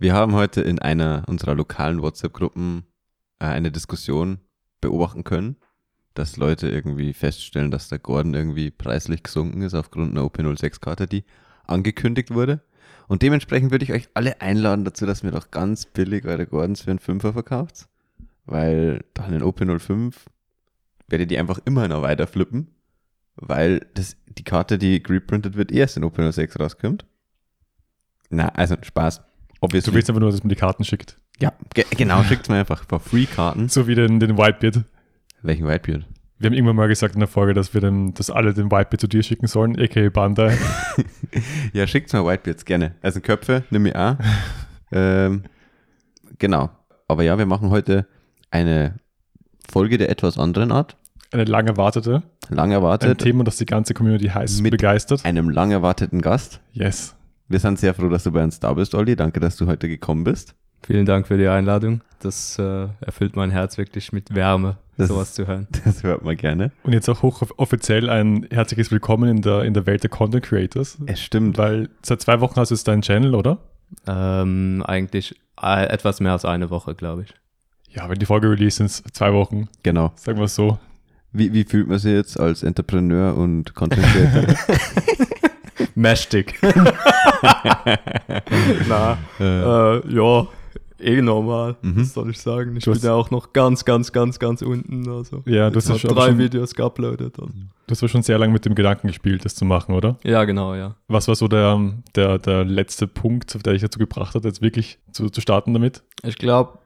Wir haben heute in einer unserer lokalen WhatsApp-Gruppen äh, eine Diskussion beobachten können, dass Leute irgendwie feststellen, dass der Gordon irgendwie preislich gesunken ist aufgrund einer OP06-Karte, die angekündigt wurde. Und dementsprechend würde ich euch alle einladen dazu, dass mir doch ganz billig eure Gordons für einen Fünfer verkauft. Weil dann in OP05 werdet ihr einfach immer noch weiter flippen, weil das, die Karte, die reprintet wird, erst in OP06 rauskommt. Na, also Spaß. Obviously. Du willst einfach nur, dass man die Karten schickt. Ja, ge genau, schickt mir einfach for free Karten. So wie den, den Whitebeard. Welchen Whitebeard? Wir haben irgendwann mal gesagt in der Folge, dass wir dann, dass alle den Whitebeard zu dir schicken sollen, aka Bandai. ja, schickt mir Whitebeards gerne. Also Köpfe, nimm ich auch. ähm, genau. Aber ja, wir machen heute eine Folge der etwas anderen Art. Eine lang erwartete. Lang erwartet. Ein Thema, das die ganze Community heiß mit begeistert. einem lang erwarteten Gast. Yes. Wir sind sehr froh, dass du bei uns da bist, Olli. Danke, dass du heute gekommen bist. Vielen Dank für die Einladung. Das äh, erfüllt mein Herz wirklich mit Wärme, das, sowas zu hören. Das hört man gerne. Und jetzt auch hochoffiziell ein herzliches Willkommen in der, in der Welt der Content Creators. Es stimmt. Weil seit zwei Wochen hast du jetzt deinen Channel, oder? Ähm, eigentlich äh, etwas mehr als eine Woche, glaube ich. Ja, wenn die Folge release sind es zwei Wochen. Genau. Sagen wir es so. Wie, wie fühlt man sich jetzt als Entrepreneur und Content Creator? Mächtig. Na, äh, ja, eh normal. Mhm. Was soll ich sagen? Ich du bin ja auch noch ganz, ganz, ganz, ganz unten. Also, ja, du hast schon drei schon, Videos geuploadet. Also. Du hast schon sehr lange mit dem Gedanken gespielt, das zu machen, oder? Ja, genau, ja. Was war so der, der, der letzte Punkt, der dich dazu gebracht hat, jetzt wirklich zu, zu starten damit? Ich glaube,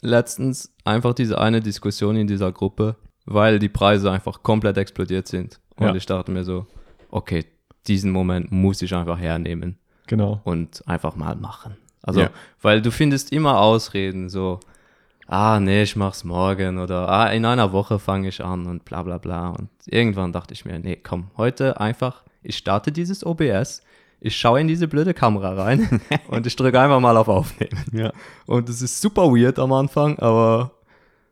letztens einfach diese eine Diskussion in dieser Gruppe, weil die Preise einfach komplett explodiert sind. Und ja. ich dachte mir so, okay, diesen Moment muss ich einfach hernehmen. Genau. Und einfach mal machen. Also, ja. weil du findest immer Ausreden, so, ah, nee, ich mach's morgen oder ah, in einer Woche fange ich an und bla bla bla. Und irgendwann dachte ich mir, nee, komm, heute einfach, ich starte dieses OBS, ich schaue in diese blöde Kamera rein und ich drücke einfach mal auf Aufnehmen. Ja. Und es ist super weird am Anfang, aber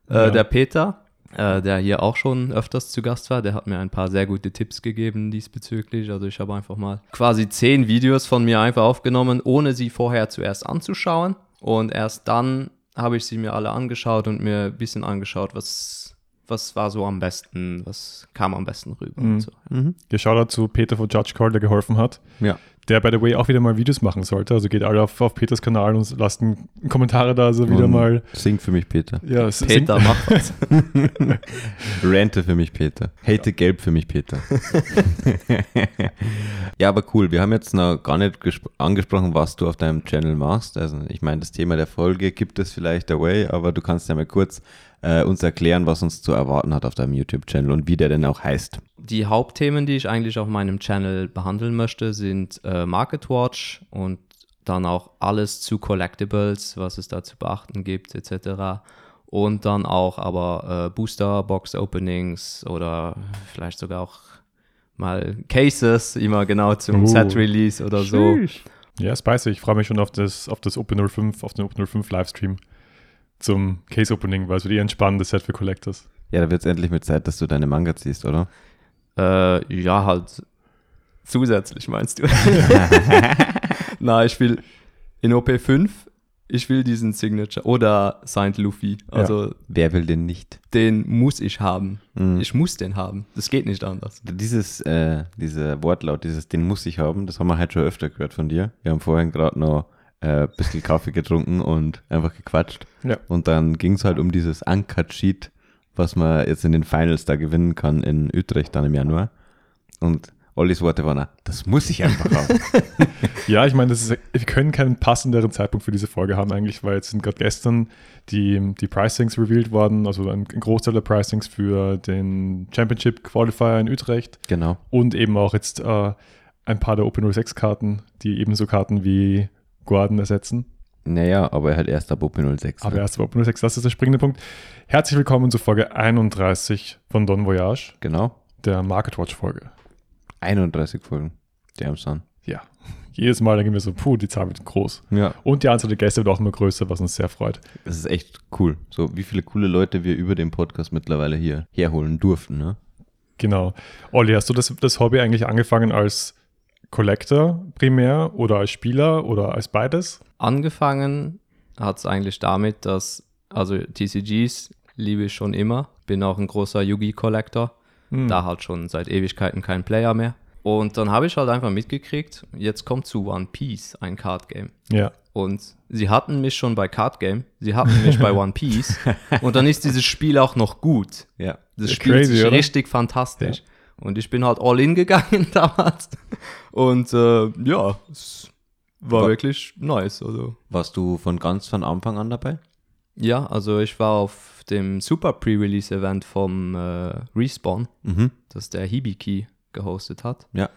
äh, ja. der Peter, äh, der hier auch schon öfters zu Gast war, der hat mir ein paar sehr gute Tipps gegeben diesbezüglich. Also ich habe einfach mal quasi zehn Videos von mir einfach aufgenommen, ohne sie vorher zuerst anzuschauen. Und erst dann habe ich sie mir alle angeschaut und mir ein bisschen angeschaut, was, was war so am besten, was kam am besten rüber. Mhm. Und so. Mhm. Ja, Shoutout zu Peter von Judge Call, der geholfen hat. Ja der, by the way, auch wieder mal Videos machen sollte. Also geht alle auf, auf Peters Kanal und lasst Kommentare da, also wieder und mal. Singt für mich, Peter. Ja, Peter, mach was. Rente für mich, Peter. Hate gelb für mich, Peter. ja, aber cool. Wir haben jetzt noch gar nicht angesprochen, was du auf deinem Channel machst. Also, ich meine, das Thema der Folge gibt es vielleicht away, aber du kannst ja mal kurz äh, uns erklären, was uns zu erwarten hat auf deinem YouTube-Channel und wie der denn auch heißt. Die Hauptthemen, die ich eigentlich auf meinem Channel behandeln möchte, sind äh, Market Watch und dann auch alles zu Collectibles, was es da zu beachten gibt, etc. Und dann auch aber äh, Booster Box Openings oder vielleicht sogar auch mal Cases, immer genau zum uh, Set Release oder so. Ja, spicy. Ich freue mich schon auf das, auf das Open 05, auf den Open 05 Livestream zum Case Opening, weil es wird eh ein spannendes Set für Collectors. Ja, da wird es endlich mit Zeit, dass du deine Manga ziehst, oder? Äh, ja, halt zusätzlich meinst du? Na, ich will in OP5, ich will diesen Signature oder Signed Luffy. Also ja. wer will den nicht? Den muss ich haben. Mhm. Ich muss den haben. Das geht nicht anders. Dieses, äh, dieser Wortlaut, dieses den muss ich haben, das haben wir halt schon öfter gehört von dir. Wir haben vorhin gerade noch äh, bisschen Kaffee getrunken und einfach gequatscht. Ja. Und dann ging es halt um dieses Uncut-Sheet, was man jetzt in den Finals da gewinnen kann in Utrecht dann im Januar. Und Ollis Worte waren, das muss ich einfach haben. ja, ich meine, wir können keinen passenderen Zeitpunkt für diese Folge haben eigentlich, weil jetzt sind gerade gestern die, die Pricings revealed worden, also ein, ein Großteil der Pricings für den Championship Qualifier in Utrecht. Genau. Und eben auch jetzt äh, ein paar der Open 06 Karten, die ebenso Karten wie Gordon ersetzen. Naja, aber er hat erst ab Open 06. Aber ne? erst ab Open 06, das ist der springende Punkt. Herzlich willkommen zur Folge 31 von Don Voyage. Genau. Der Market Watch Folge. 31 Folgen. Damn son. Ja. Jedes Mal denken wir so, puh, die Zahl wird groß. Ja. Und die Anzahl der Gäste wird auch immer größer, was uns sehr freut. Das ist echt cool. So, wie viele coole Leute wir über den Podcast mittlerweile hier herholen durften, ne? Genau. Olli, hast du das, das Hobby eigentlich angefangen als Collector primär oder als Spieler oder als beides? Angefangen hat es eigentlich damit, dass, also TCGs liebe ich schon immer, bin auch ein großer Yugi-Collector, Hm. da halt schon seit Ewigkeiten kein Player mehr. Und dann habe ich halt einfach mitgekriegt, jetzt kommt zu One Piece ein Card Game. Ja. Und sie hatten mich schon bei Card Game, sie hatten mich bei One Piece und dann ist dieses Spiel auch noch gut. Ja. Das Ja, spielt crazy, sich oder? richtig fantastisch. Und ich bin halt all in gegangen damals. Und äh, ja, es war Wa- wirklich nice. Also. Warst du von ganz von Anfang an dabei? Ja, also ich war auf dem Super Pre-Release-Event vom äh, Respawn, Mhm. das der Hibiki gehostet hat. Ja.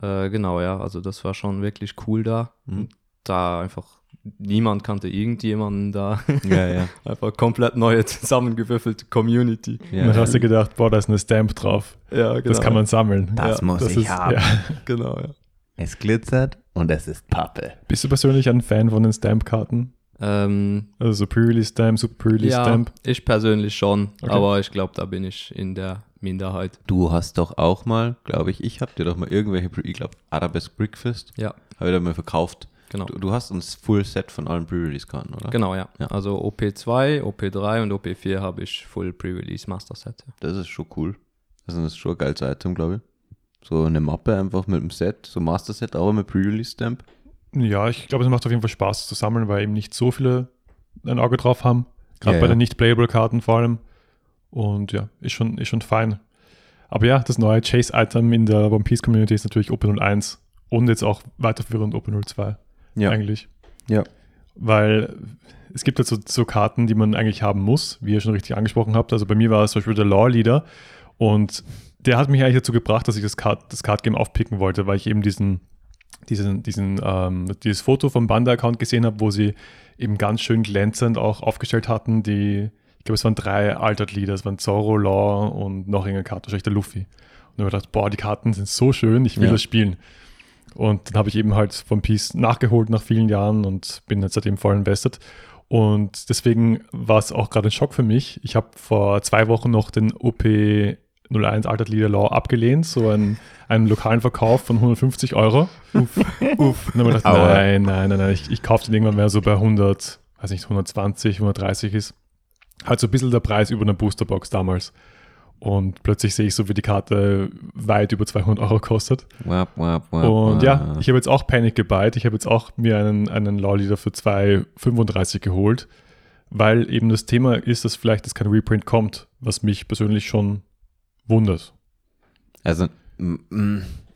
Äh, genau, ja, also das war schon wirklich cool da. Mhm. Da einfach niemand kannte irgendjemanden da. Ja, ja. einfach komplett neue zusammengewürfelte Community. ja. Dann hast du gedacht, boah, da ist eine Stamp drauf. Ja, genau. Das kann man sammeln. Das ja, muss ich haben. Ja. Genau, ja. es glitzert und es ist Pappe. Bist du persönlich ein Fan von den Stamp-Karten? Ähm, Also so Pre-Release-Stamp, Super ja, ich persönlich schon, Okay. aber ich glaube, da bin ich in der Minderheit. Du hast doch auch mal, glaube ich, ich habe dir doch mal irgendwelche, ich glaube, Arabesque Brickfist, Ja, habe ich da mal verkauft. Genau. Du, du hast uns Full Set von allen Pre-Release-Karten, oder? Genau, ja. Ja. Also OP2, OP3 und OP4 habe ich Full Pre-Release Master Set. Ja. Das ist schon cool. Also das ist schon ein geiles Item, glaube ich. So eine Mappe einfach mit dem Set, so Master Set, aber mit Pre-Release-Stamp. Ja, ich glaube, es macht auf jeden Fall Spaß zu sammeln, weil eben nicht so viele ein Auge drauf haben. Gerade Ja, bei ja. den nicht-playable-Karten vor allem. Und ja, ist schon, ist schon fein. Aber ja, das neue Chase-Item in der One Piece Community ist natürlich OP01 und jetzt auch weiterführend OP02 Ja. eigentlich. Ja. Weil es gibt halt so, so Karten, die man eigentlich haben muss, wie ihr schon richtig angesprochen habt. Also bei mir war es zum Beispiel der Law Leader und der hat mich eigentlich dazu gebracht, dass ich das Card, das Card Game aufpicken wollte, weil ich eben diesen, diesen, diesen, ähm, dieses Foto vom Bandai-Account gesehen habe, wo sie eben ganz schön glänzend auch aufgestellt hatten. Die, ich glaube, es waren drei Altered Leader, es waren Zorro, Law und noch irgendeine Karte, wahrscheinlich der Luffy. Und dann habe ich gedacht, boah, die Karten sind so schön, ich will Ja. das spielen. Und dann habe ich eben halt von Peace nachgeholt nach vielen Jahren und bin jetzt seitdem voll invested. Und deswegen war es auch gerade ein Schock für mich. Ich habe vor zwei Wochen noch den OP 01 Altered Leader Law abgelehnt, so einen, einen lokalen Verkauf von 150 Euro. Uff, uff. Und dann habe ich gedacht, nein, nein, nein, nein, ich, ich kaufe den irgendwann mehr so bei 100, weiß nicht, 120, 130 ist. Halt so ein bisschen der Preis über eine Boosterbox damals. Und plötzlich sehe ich so, wie die Karte weit über 200 Euro kostet. Wap, wap, wap, Und ja, ich habe jetzt auch Panic gebuyt. Ich habe jetzt auch mir einen, einen Law Leader für 2,35 geholt, weil eben das Thema ist, dass vielleicht das kein Reprint kommt, was mich persönlich schon wundert. Also,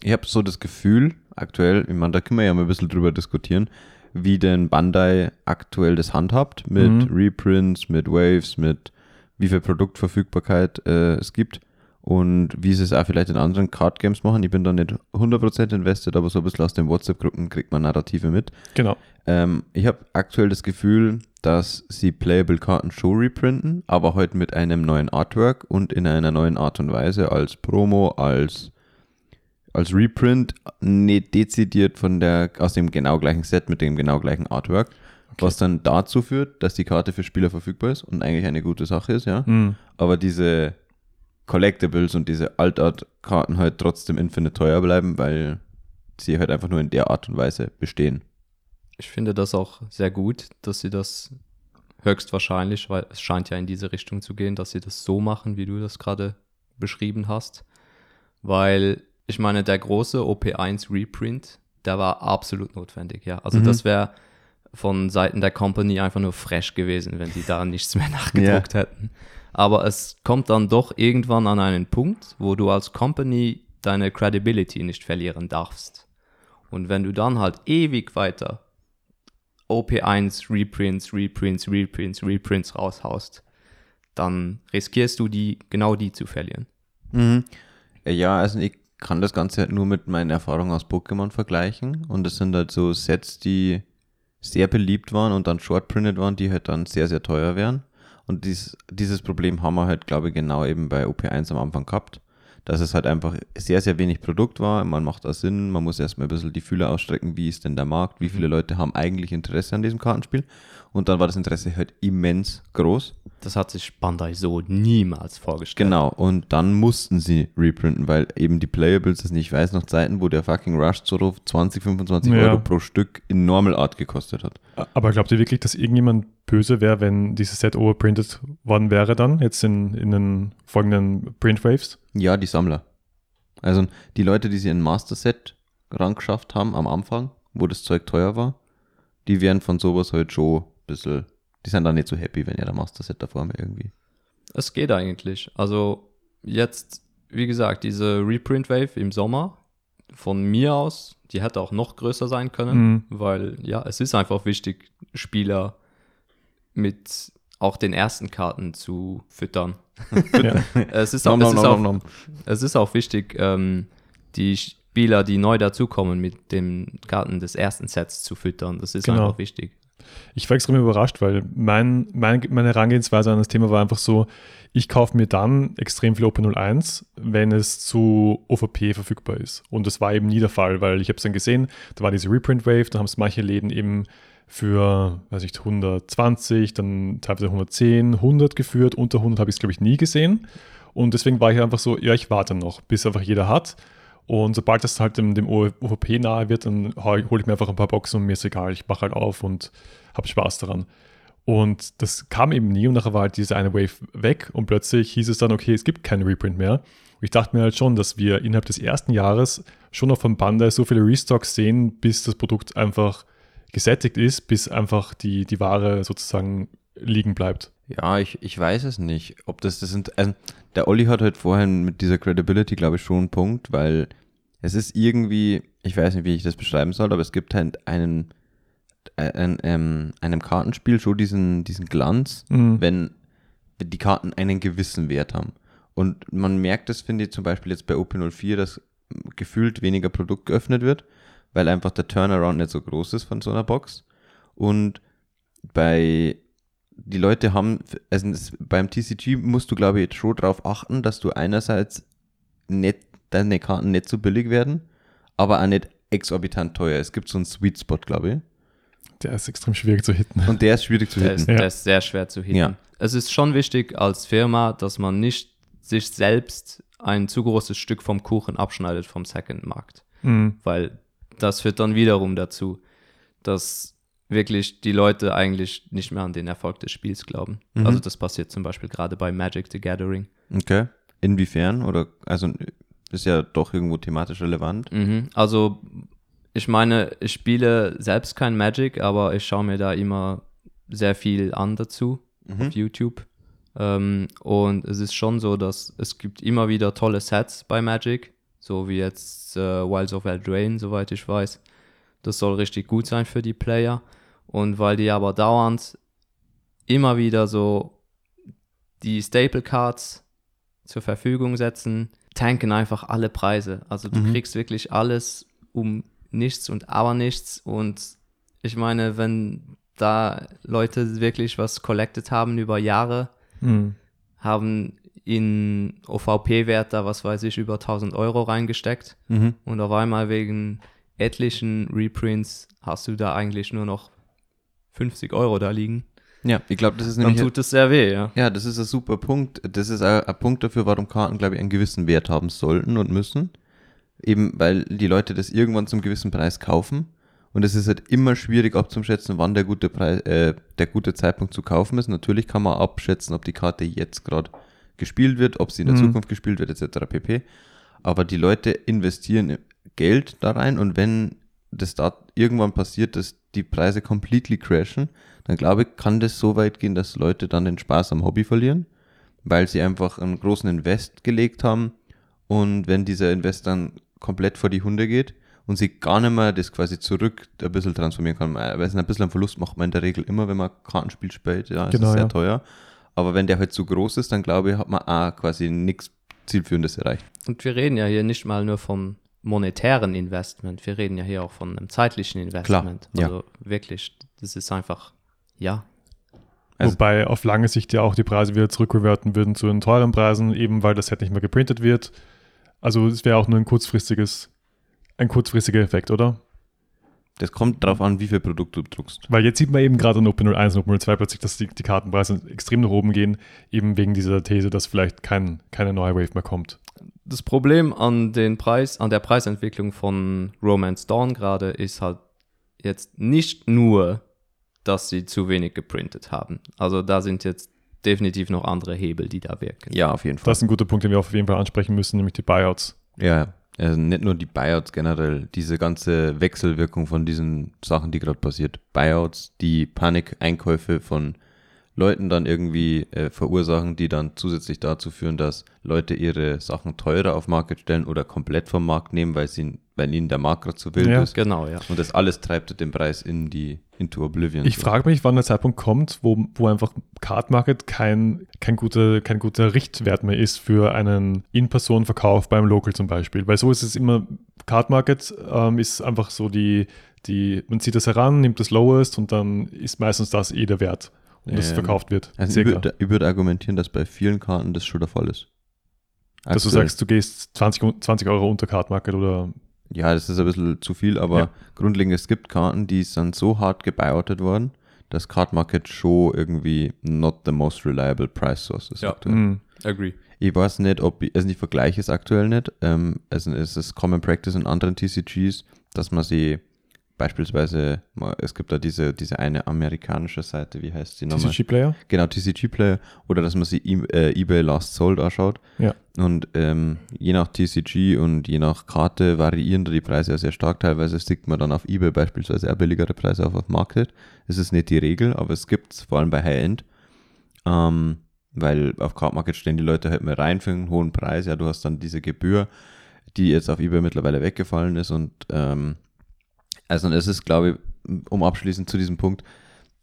ich habe so das Gefühl, aktuell, ich meine, da können wir ja mal ein bisschen drüber diskutieren, wie denn Bandai aktuell das handhabt mit Mhm. Reprints, mit Waves, mit wie viel Produktverfügbarkeit äh, es gibt und wie sie es auch vielleicht in anderen Card Games machen. Ich bin da nicht 100% invested, aber so ein bisschen aus den WhatsApp-Gruppen kriegt man Narrative mit. Genau. Ähm, ich habe aktuell das Gefühl, dass sie Playable-Karten schon reprinten, aber heute mit einem neuen Artwork und in einer neuen Art und Weise als Promo, als, als Reprint, nicht dezidiert von der, aus dem genau gleichen Set mit dem genau gleichen Artwork, was dann dazu führt, dass die Karte für Spieler verfügbar ist und eigentlich eine gute Sache ist, ja. Mhm. Aber diese Collectibles und diese Altart-Karten halt trotzdem infinite teuer bleiben, weil sie halt einfach nur in der Art und Weise bestehen. Ich finde das auch sehr gut, dass sie das höchstwahrscheinlich, weil es scheint ja in diese Richtung zu gehen, dass sie das so machen, wie du das gerade beschrieben hast. Weil ich meine, der große OP1 Reprint, der war absolut notwendig, ja. Also Mhm. das wäre von Seiten der Company einfach nur fresh gewesen, wenn die da nichts mehr nachgedruckt hätten. Aber es kommt dann doch irgendwann an einen Punkt, wo du als Company deine Credibility nicht verlieren darfst. Und wenn du dann halt ewig weiter OP1 Reprints, Reprints, Reprints, Reprints raushaust, dann riskierst du die, genau die zu verlieren. Mhm. Ja, also ich kann das Ganze halt nur mit meinen Erfahrungen aus Pokémon vergleichen. Und das sind halt so Sets, die sehr beliebt waren und dann shortprinted waren, die halt dann sehr, sehr teuer wären. Und dies, dieses Problem haben wir halt, glaube ich, genau eben bei OP1 am Anfang gehabt, dass es halt einfach sehr, sehr wenig Produkt war. Man macht da Sinn, man muss erstmal ein bisschen die Fühler ausstrecken, wie ist denn der Markt, wie viele Leute haben eigentlich Interesse an diesem Kartenspiel. Und dann war das Interesse halt immens groß. Das hat sich Bandai so niemals vorgestellt. Genau, und dann mussten sie reprinten, weil eben die Playables, das nicht, ich weiß noch Zeiten, wo der fucking Rush Zoro 20, 25 Ja. Euro pro Stück in Normal Art gekostet hat. Aber glaubt ihr wirklich, dass irgendjemand böse wäre, wenn dieses Set overprintet worden wäre dann, jetzt in, in den folgenden Printwaves? Ja, die Sammler. Also die Leute, die sie ein Master Set rangeschafft haben am Anfang, wo das Zeug teuer war, die wären von sowas halt schon bisschen, die sind dann nicht so happy, wenn ihr der Master Set davor haben irgendwie. Es geht eigentlich. Also jetzt, wie gesagt, diese Reprint Wave im Sommer von mir aus, die hätte auch noch größer sein können, Mhm. weil ja, es ist einfach wichtig, Spieler mit auch den ersten Karten zu füttern. ja. Es ist auch, Nom, es nom, ist nom, auch, nom, nom. es ist auch wichtig, ähm, die Spieler, die neu dazukommen, mit den Karten des ersten Sets zu füttern. Das ist Genau. einfach wichtig. Ich war extrem überrascht, weil mein, mein, meine Herangehensweise an das Thema war einfach so, ich kaufe mir dann extrem viel OP01, wenn es zu OVP verfügbar ist. Und das war eben nie der Fall, weil ich habe es dann gesehen, da war diese Reprint-Wave, da haben es manche Läden eben für, weiß ich, 120, dann teilweise 110, 100 geführt. Unter 100 habe ich es, glaube ich, nie gesehen. Und deswegen war ich einfach so, ja, ich warte noch, bis einfach jeder hat. Und sobald das halt dem, dem OVP nahe wird, dann hole ich mir einfach ein paar Boxen und mir ist egal. Ich mache halt auf und habe Spaß daran. Und das kam eben nie und nachher war halt diese eine Wave weg und plötzlich hieß es dann, okay, es gibt keinen Reprint mehr. Und ich dachte mir halt schon, dass wir innerhalb des ersten Jahres schon noch von Bandai so viele Restocks sehen, bis das Produkt einfach gesättigt ist, bis einfach die, die Ware sozusagen liegen bleibt. Ja, ich, ich weiß es nicht, ob das das sind. Also der Olli hat halt vorhin mit dieser Credibility, glaube ich, schon einen Punkt, weil es ist irgendwie, ich weiß nicht, wie ich das beschreiben soll, aber es gibt halt einen, äh, ein, ähm, einem Kartenspiel schon diesen, diesen Glanz, Mhm. wenn die Karten einen gewissen Wert haben. Und man merkt das, finde ich, zum Beispiel jetzt bei OP04, dass gefühlt weniger Produkt geöffnet wird, weil einfach der Turnaround nicht so groß ist von so einer Box. Und bei die Leute haben, also es, beim TCG musst du, glaube ich, jetzt schon darauf achten, dass du einerseits nicht, deine Karten nicht so billig werden, aber auch nicht exorbitant teuer. Es gibt so einen Sweet Spot, glaube ich. Der ist extrem schwierig zu hitten. Und der ist schwierig zu Der ist, hitten. Ja. der ist sehr schwer zu hitten. Ja. Es ist schon wichtig als Firma, dass man nicht sich selbst ein zu großes Stück vom Kuchen abschneidet vom Second-Markt. Mhm. Weil das führt dann wiederum dazu, dass wirklich die Leute eigentlich nicht mehr an den Erfolg des Spiels glauben. Mhm. Also das passiert zum Beispiel gerade bei Magic the Gathering. Okay. Inwiefern? Oder, also, ist ja doch irgendwo thematisch relevant. Mhm. Also ich meine, ich spiele selbst kein Magic, aber ich schaue mir da immer sehr viel an dazu Mhm. auf YouTube. Ähm, und es ist schon so, dass es gibt immer wieder tolle Sets bei Magic, so wie jetzt äh, Wilds of Eldraine, soweit ich weiß. Das soll richtig gut sein für die Player. Und weil die aber dauernd immer wieder so die Staple Cards zur Verfügung setzen, tanken einfach alle Preise. Also du Mhm. kriegst wirklich alles um nichts und aber nichts. Und ich meine, wenn da Leute wirklich was collected haben über Jahre, Mhm. haben in OVP-Wert da, was weiß ich, über 1000 Euro reingesteckt Mhm. und auf einmal wegen etlichen Reprints hast du da eigentlich nur noch 50 Euro da liegen. Ja, ich glaube, das ist Dann nämlich. tut es sehr weh, ja. Ja, das ist ein super Punkt. Das ist ein, ein Punkt dafür, warum Karten, glaube ich, einen gewissen Wert haben sollten und müssen. Eben, weil die Leute das irgendwann zum gewissen Preis kaufen. Und es ist halt immer schwierig abzuschätzen, wann der gute Preis, äh, der gute Zeitpunkt zu kaufen ist. Natürlich kann man abschätzen, ob die Karte jetzt gerade gespielt wird, ob sie in der Mhm. Zukunft gespielt wird, etc. pp. Aber die Leute investieren Geld da rein und wenn das da irgendwann passiert, dass die Preise completely crashen, dann glaube ich, kann das so weit gehen, dass Leute dann den Spaß am Hobby verlieren, weil sie einfach einen großen Invest gelegt haben und wenn dieser Invest dann komplett vor die Hunde geht und sie gar nicht mehr das quasi zurück ein bisschen transformieren kann, weil es ein bisschen einen Verlust macht man in der Regel immer, wenn man Kartenspiel spielt, ja, es Genau, ist sehr ja. teuer. Aber wenn der halt zu groß ist, dann glaube ich, hat man auch quasi nichts Zielführendes erreicht. Und wir reden ja hier nicht mal nur vom monetären Investment, wir reden ja hier auch von einem zeitlichen Investment. ja. Also wirklich, das ist einfach, ja, Also- Wobei auf lange Sicht ja auch die Preise wieder zurückreverten würden zu den teuren Preisen, eben weil das Set nicht mehr geprintet wird. Also es wäre auch nur ein kurzfristiges, ein kurzfristiger Effekt, oder? Das kommt darauf an, wie viel Produkt du druckst. Weil jetzt sieht man eben gerade in OP01 und OP02 plötzlich, dass die, die Kartenpreise extrem nach oben gehen, eben wegen dieser These, dass vielleicht kein, keine neue Wave mehr kommt. Das Problem an den Preis, an der Preisentwicklung von Romance Dawn gerade ist halt jetzt nicht nur, dass sie zu wenig geprintet haben. Also da sind jetzt definitiv noch andere Hebel, die da wirken. Ja, auf jeden Fall. Das ist ein guter Punkt, den wir auf jeden Fall ansprechen müssen, nämlich die Buyouts. Ja, also nicht nur die Buyouts generell, diese ganze Wechselwirkung von diesen Sachen, die gerade passiert. Buyouts, die Panikeinkäufe von Leuten dann irgendwie äh, verursachen, die dann zusätzlich dazu führen, dass Leute ihre Sachen teurer auf Market stellen oder komplett vom Markt nehmen, weil, sie, weil ihnen der Markt gerade zu wild Ja. ist. Genau, ja. Und das alles treibt den Preis in die into Oblivion. Ich so. frage mich, wann der Zeitpunkt kommt, wo, wo einfach Card Market kein, kein, guter, kein guter Richtwert mehr ist für einen In-Person-Verkauf beim Local zum Beispiel. Weil so ist es immer, Card Market ähm, ist einfach so die, die, man zieht das heran, nimmt das Lowest und dann ist meistens das eh der Wert, das Ähm, verkauft wird. Also ich würde, ich würde argumentieren, dass bei vielen Karten das schon der Fall ist. Dass du Aktuell. sagst, du gehst 20, Eu- 20 Euro unter Card Market oder Ja, das ist ein bisschen zu viel, aber Ja. grundlegend, es gibt Karten, die sind so hart gebuyoutet worden, dass Card Market schon irgendwie not the most reliable price source ist. Ja. aktuell. Mhm. Agree. Ich weiß nicht, ob ich, also ich vergleiche es aktuell nicht. Ähm, also es ist Common Practice in anderen TCGs, dass man sie beispielsweise, es gibt da diese, diese eine amerikanische Seite, wie heißt die nochmal? TCG-Player. Genau, TCG Player oder dass man sich e äh, eBay Last Sold anschaut. Ja. Und ähm, je nach TCG und je nach Karte variieren da die Preise ja sehr stark. Teilweise stickt man dann auf eBay beispielsweise auch billigere Preise auf auf Market. Es ist nicht die Regel, aber es gibt es vor allem bei High-End. Ähm, weil auf Card Market stehen die Leute halt mehr rein für einen hohen Preis. Ja, du hast dann diese Gebühr, die jetzt auf eBay mittlerweile weggefallen ist. Und ähm, also es ist, glaube ich, um abschließend zu diesem Punkt,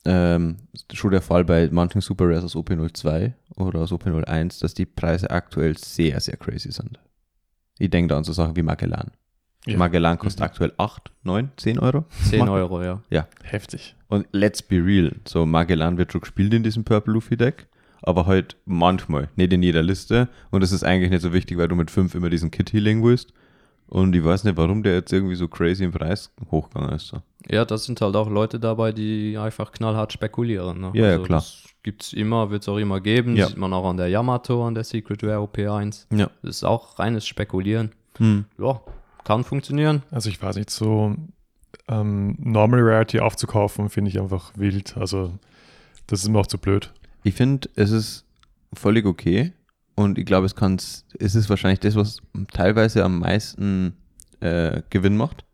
ähm, schon der Fall bei manchen Super Rares aus OP02 oder aus OP01, dass die Preise aktuell sehr, sehr crazy sind. Ich denke da an so Sachen wie Magellan. Ja. Magellan kostet aktuell 8, 9, 10 Euro. 10 Macht- Euro, ja. Heftig. Und let's be real, so Magellan wird schon gespielt in diesem Purple Luffy Deck, aber halt manchmal, nicht in jeder Liste. Und das ist eigentlich nicht so wichtig, weil du mit 5 immer diesen Kit Healing willst. Und ich weiß nicht, warum der jetzt irgendwie so crazy im Preis hochgegangen ist. So. Ja, das sind halt auch Leute dabei, die einfach knallhart spekulieren. Ne? Ja, ja, klar. Das gibt's immer, wird es auch immer geben. Ja. Sieht man auch an der Yamato, an der Secret Rare OP1. Ja. Das ist auch reines Spekulieren. Hm. Ja, kann funktionieren. Also ich weiß nicht, so ähm, Normal Rarity aufzukaufen, finde ich einfach wild. Also das ist mir auch zu blöd. Ich finde, es ist völlig okay. Und ich glaube, es kann's, es ist wahrscheinlich das, was teilweise am meisten äh, Gewinn macht.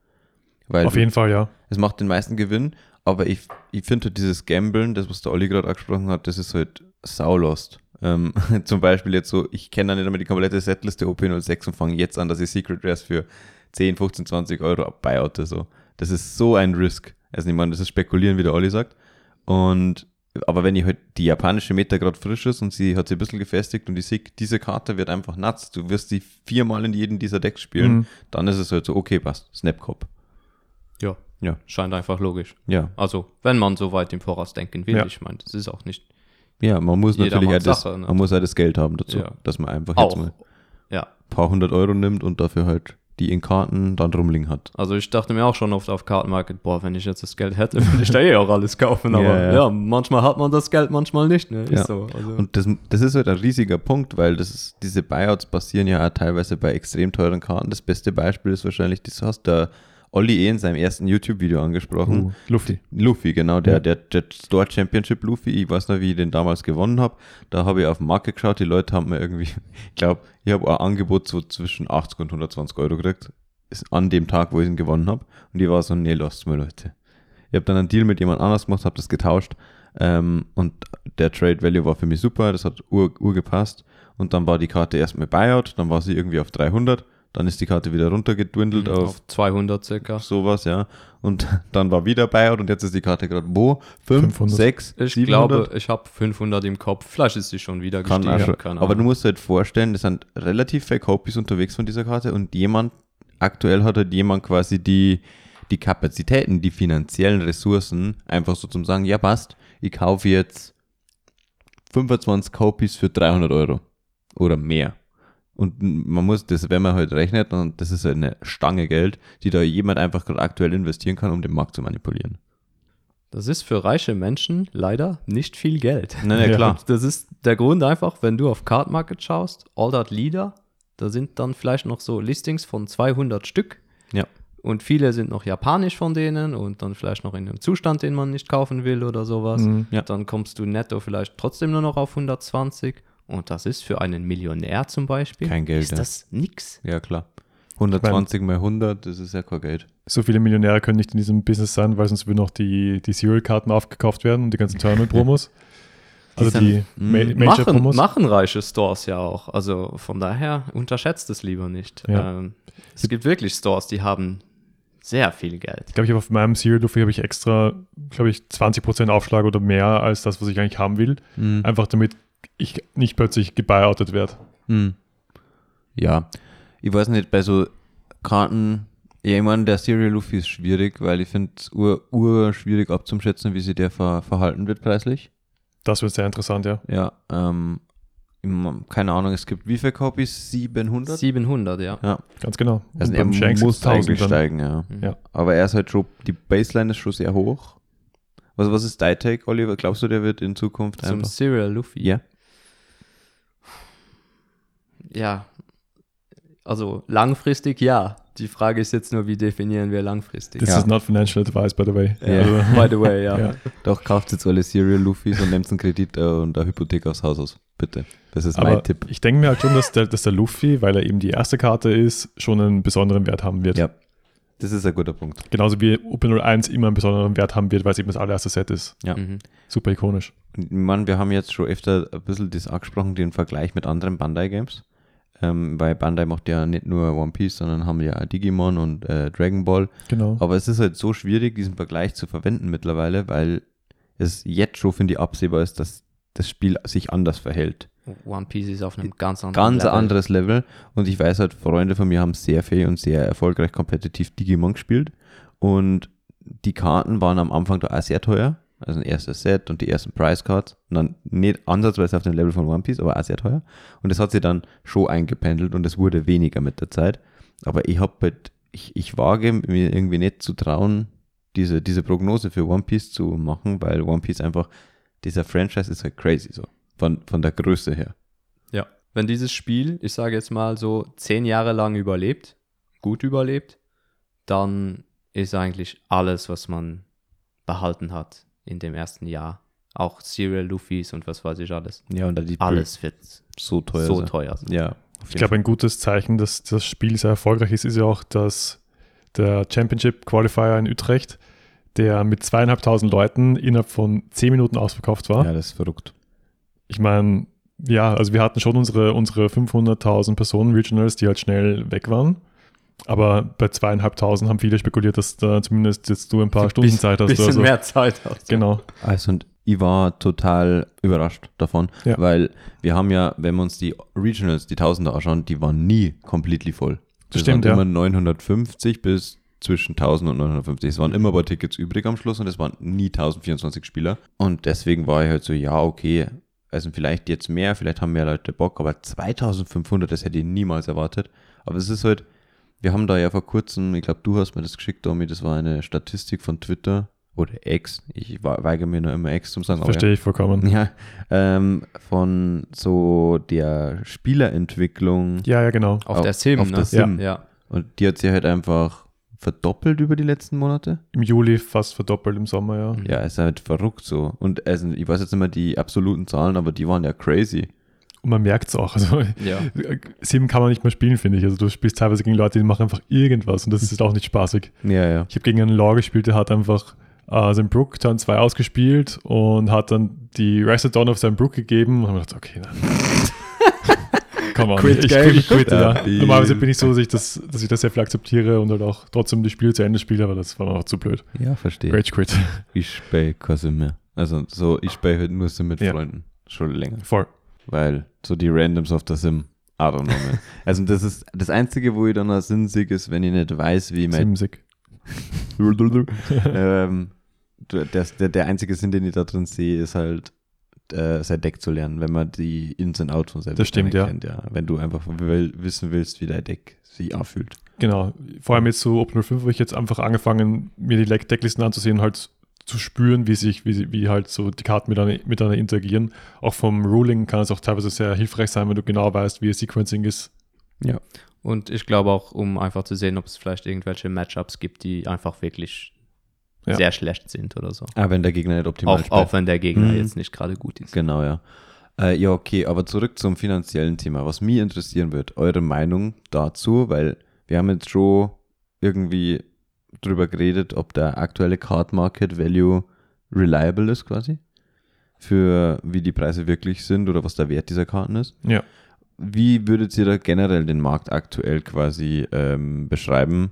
Weil Auf jeden Fall, ja. es macht den meisten Gewinn, aber ich, ich finde halt dieses Gambeln, das, was der Olli gerade angesprochen hat, das ist halt saulost. Ähm, zum Beispiel jetzt so, ich kenne dann nicht einmal die komplette Setliste OP06 und fange jetzt an, dass ich Secret Rares für 10, 15, 20 Euro buyoute. So. Das ist so ein Risk. Also ich meine, das ist Spekulieren, wie der Olli sagt. Und aber wenn ich halt die japanische Meta gerade frisch ist und sie hat sie ein bisschen gefestigt und ich sehe, diese Karte wird einfach nuts, du wirst sie viermal in jedem dieser Decks spielen, Mhm. dann ist es halt so, okay, passt, Snapcop. Ja, Ja. scheint einfach logisch. Ja, Also, wenn man so weit im Voraus denken will, Ja. ich meine, das ist auch nicht Ja, man muss natürlich auch das, ne? man muss auch das Geld haben dazu, Ja. dass man einfach jetzt auch. mal Ja, ein paar hundert Euro nimmt und dafür halt die in Karten dann rumliegen hat. also ich dachte mir auch schon oft auf Kartenmarket, boah, wenn ich jetzt das Geld hätte, würde ich da eh auch alles kaufen. Aber Ja, ja, ja. manchmal hat man das Geld, manchmal nicht. Ne? Ist Ja. so. Also, Und das, das ist halt ein riesiger Punkt, weil das ist, diese Buyouts passieren ja auch teilweise bei extrem teuren Karten. Das beste Beispiel ist wahrscheinlich, das hast der Olli eh in seinem ersten YouTube-Video angesprochen. Uh, Luffy. Luffy, genau, der, der, der Store Championship Luffy, ich weiß noch, wie ich den damals gewonnen habe. Da habe ich auf den Markt geschaut, die Leute haben mir irgendwie, ich glaube, ich habe ein Angebot so zwischen 80 und 120 Euro gekriegt, an dem Tag, wo ich ihn gewonnen habe. Und ich war so, nee, lasst mal, Leute. Ich habe dann einen Deal mit jemand anders gemacht, habe das getauscht ähm, und der Trade Value war für mich super, das hat ur, ur gepasst. Und dann war die Karte erstmal Buyout, dann war sie irgendwie auf 300, dann ist die Karte wieder runtergedwindelt auf auf 200 circa. sowas, ja. Und dann war wieder Buyout und jetzt ist die Karte gerade wo? 5, 500. 6, Ich 700? glaube, ich habe 500 im Kopf. Vielleicht ist sie schon wieder Kann gestiegen. auch schon. keine Aber du musst halt vorstellen, das sind relativ viele Copies unterwegs von dieser Karte und jemand, aktuell hat halt jemand quasi die, die Kapazitäten, die finanziellen Ressourcen, einfach so zum sagen, ja passt, ich kaufe jetzt 25 Copies für 300 Euro oder mehr. Und man muss das, wenn man halt rechnet, und das ist eine Stange Geld, die da jemand einfach gerade aktuell investieren kann, um den Markt zu manipulieren. Das ist für reiche Menschen leider nicht viel Geld. Nein, ja, klar. Das ist der Grund einfach, wenn du auf Card Market schaust, All That Leader, da sind dann vielleicht noch so Listings von 200 Stück. Ja. Und viele sind noch japanisch von denen und dann vielleicht noch in einem Zustand, den man nicht kaufen will oder sowas. Mhm. Ja. Dann kommst du netto vielleicht trotzdem nur noch auf 120. Und das ist für einen Millionär zum Beispiel. Kein Geld, Ist ja. das nix? Ja, klar. 120 mal 100, das ist ja kein Geld. So viele Millionäre können nicht in diesem Business sein, weil sonst würden auch die, die Serial-Karten aufgekauft werden und die ganzen Tournament-Promos. Also die Mm. Ma Machen, Major-Promos. machen reiche Stores ja auch. Also von daher unterschätzt es lieber nicht. Ja. Ähm, es gibt wirklich Stores, die haben sehr viel Geld. Ich glaube, ich habe auf meinem Serial Luffy habe ich extra, glaube ich, 20% Aufschlag oder mehr als das, was ich eigentlich haben will. Mhm. Einfach damit ich nicht plötzlich gebuyoutet werde. Hm. Ja, ich weiß nicht, bei so Karten, ja, ich meine, der Serial Luffy ist schwierig, weil ich finde es ur, ur schwierig abzuschätzen, wie sich der ver verhalten wird preislich. Das wird sehr interessant, ja. Ja, ähm, keine Ahnung, es gibt wie viele Copies? 700? 700, ja. Ja, Ganz genau. also er muss ist 1000 eigentlich steigen, ja. Mhm. Ja. Aber er ist halt schon, die Baseline ist schon sehr hoch. Was, was ist dein Take, Oliver? Glaubst du, der wird in Zukunft Zum einfach? Serial Luffy. Ja. Ja. Also langfristig ja. Die Frage ist jetzt nur, wie definieren wir langfristig? This Ja. is not financial advice, by the way. Ja. Also, By the way, ja. ja. Doch, kauft jetzt alle Serial Luffys und nehmt einen Kredit äh, und eine Hypothek aufs Haus aus. Bitte. Das ist mein Aber Tipp. ich denke mir halt schon, dass der, dass der Luffy, weil er eben die erste Karte ist, schon einen besonderen Wert haben wird. Ja. Das ist ein guter Punkt. Genauso wie OP01 immer einen besonderen Wert haben wird, weil es eben das allererste Set ist. Ja. Mhm. Super ikonisch. Meine, wir haben jetzt schon öfter ein bisschen das angesprochen, den Vergleich mit anderen Bandai-Games. Ähm, weil Bandai macht ja nicht nur One Piece, sondern haben ja auch Digimon und äh, Dragon Ball. Genau. Aber es ist halt so schwierig, diesen Vergleich zu verwenden mittlerweile, weil es jetzt schon, finde ich, absehbar ist, dass das Spiel sich anders verhält. One Piece ist auf einem ganz anderen Ganz Level. anderes Level. Und ich weiß halt, Freunde von mir haben sehr viel und sehr erfolgreich kompetitiv Digimon gespielt. Und die Karten waren am Anfang da auch sehr teuer. Also ein erstes Set und die ersten Price Cards. Und dann nicht ansatzweise auf dem Level von One Piece, aber auch sehr teuer. Und das hat sich dann schon eingependelt und es wurde weniger mit der Zeit. Aber ich habe halt, ich, ich wage mir irgendwie nicht zu trauen, diese, diese Prognose für One Piece zu machen, weil One Piece einfach, dieser Franchise ist halt crazy so. Von, von der Größe her. Ja. Wenn dieses Spiel, ich sage jetzt mal so, zehn Jahre lang überlebt, gut überlebt, dann ist eigentlich alles, was man behalten hat in dem ersten Jahr, auch Serial Luffys und was weiß ich alles, Ja, und die alles wird so teuer so sein. teuer sein. Ja. Ich glaube, ein gutes Zeichen, dass das Spiel sehr erfolgreich ist, ist ja auch, dass der Championship Qualifier in Utrecht, der mit zweieinhalbtausend Leuten innerhalb von zehn Minuten ausverkauft war. ja, das ist verrückt. Ich meine, ja, also wir hatten schon unsere, unsere 500.000 Personen Regionals, die halt schnell weg waren. Aber bei zweieinhalbtausend haben viele spekuliert, dass da zumindest jetzt du ein paar Stunden Biss- Zeit hast. bisschen oder so. mehr Zeit hast. Genau. Also und ich war total überrascht davon, Ja. weil wir haben ja, wenn wir uns die Regionals, die Tausender anschauen, die waren nie completely voll. Das stimmt, waren ja. immer 950 bis zwischen 1000 und 950. Es waren immer ein paar Tickets übrig am Schluss und es waren nie 1024 Spieler. Und deswegen war ich halt so, ja, okay, also vielleicht jetzt mehr, vielleicht haben mehr Leute Bock, aber 2500, das hätte ich niemals erwartet. Aber es ist halt, wir haben da ja vor kurzem, ich glaube, du hast mir das geschickt, Domi, das war eine Statistik von Twitter oder X. Ich weigere mir nur immer X zum sagen. aber Verstehe ich vollkommen. Ja, ähm, von so der Spielerentwicklung Ja, ja, genau. Auf Auf- der Sim, auf ne? der Sim. Ja. und die hat sich halt einfach verdoppelt über die letzten Monate. Im Juli fast verdoppelt im Sommer, ja. Mhm. Ja, ist halt verrückt so. Und also, ich weiß jetzt nicht mehr die absoluten Zahlen, aber die waren ja crazy. Und man merkt es auch. Also, Ja. Sim kann man nicht mehr spielen, finde ich. Also du spielst teilweise gegen Leute, die machen einfach irgendwas und das ist auch nicht spaßig. Ja, ja. Ich habe gegen einen Law gespielt, der hat einfach äh, seinen Brook Turn 2 ausgespielt und hat dann die Reset Down auf seinen Brook gegeben und habe gedacht, okay, dann. Come on, Quit ich, game. ich quitte Ja, Normalerweise bin ich so, dass ich, das, dass ich das sehr viel akzeptiere und halt auch trotzdem die Spiele zu Ende spiele, aber das war mir auch zu blöd. Ja, verstehe. Rage Quit. Ich spiele Sim mehr. Also so, ich spiele halt nur Sim mit Ja. Freunden. Schon länger. Voll. Weil so die Randoms auf der Sim, I don't know, man. Also das ist das Einzige, wo ich dann noch Sinn sehe, ist, wenn ich nicht weiß, wie mein Simsig. ähm, das, der, der einzige Sinn, den ich da drin sehe, ist halt äh, sein Deck zu lernen, wenn man die Ins und Outs von seinem Das stimmt, Deck kennt, ja. Wenn du einfach will, wissen willst, wie dein Deck sich anfühlt. Genau. Vor allem jetzt so Open 05 habe ich jetzt einfach angefangen, mir die Deck- Decklisten anzusehen, halt zu spüren, wie sich, wie, wie halt so die Karten miteinander, miteinander interagieren. Auch vom Ruling kann es auch teilweise sehr hilfreich sein, wenn du genau weißt, wie Sequencing ist. Ja. Und ich glaube auch, um einfach zu sehen, ob es vielleicht irgendwelche Matchups gibt, die einfach wirklich Ja. sehr schlecht sind oder so. Ah, wenn der Gegner nicht optimal Auch, spielt. auch wenn der Gegner Mhm. jetzt nicht gerade gut ist. Genau, ja. Äh, ja, okay, aber zurück zum finanziellen Thema. Was mich interessieren wird, eure Meinung dazu, weil wir haben jetzt schon irgendwie drüber geredet, ob der aktuelle Card Market Value reliable ist quasi. Für wie die Preise wirklich sind oder was der Wert dieser Karten ist. Ja. Wie würdet ihr da generell den Markt aktuell quasi ähm, beschreiben?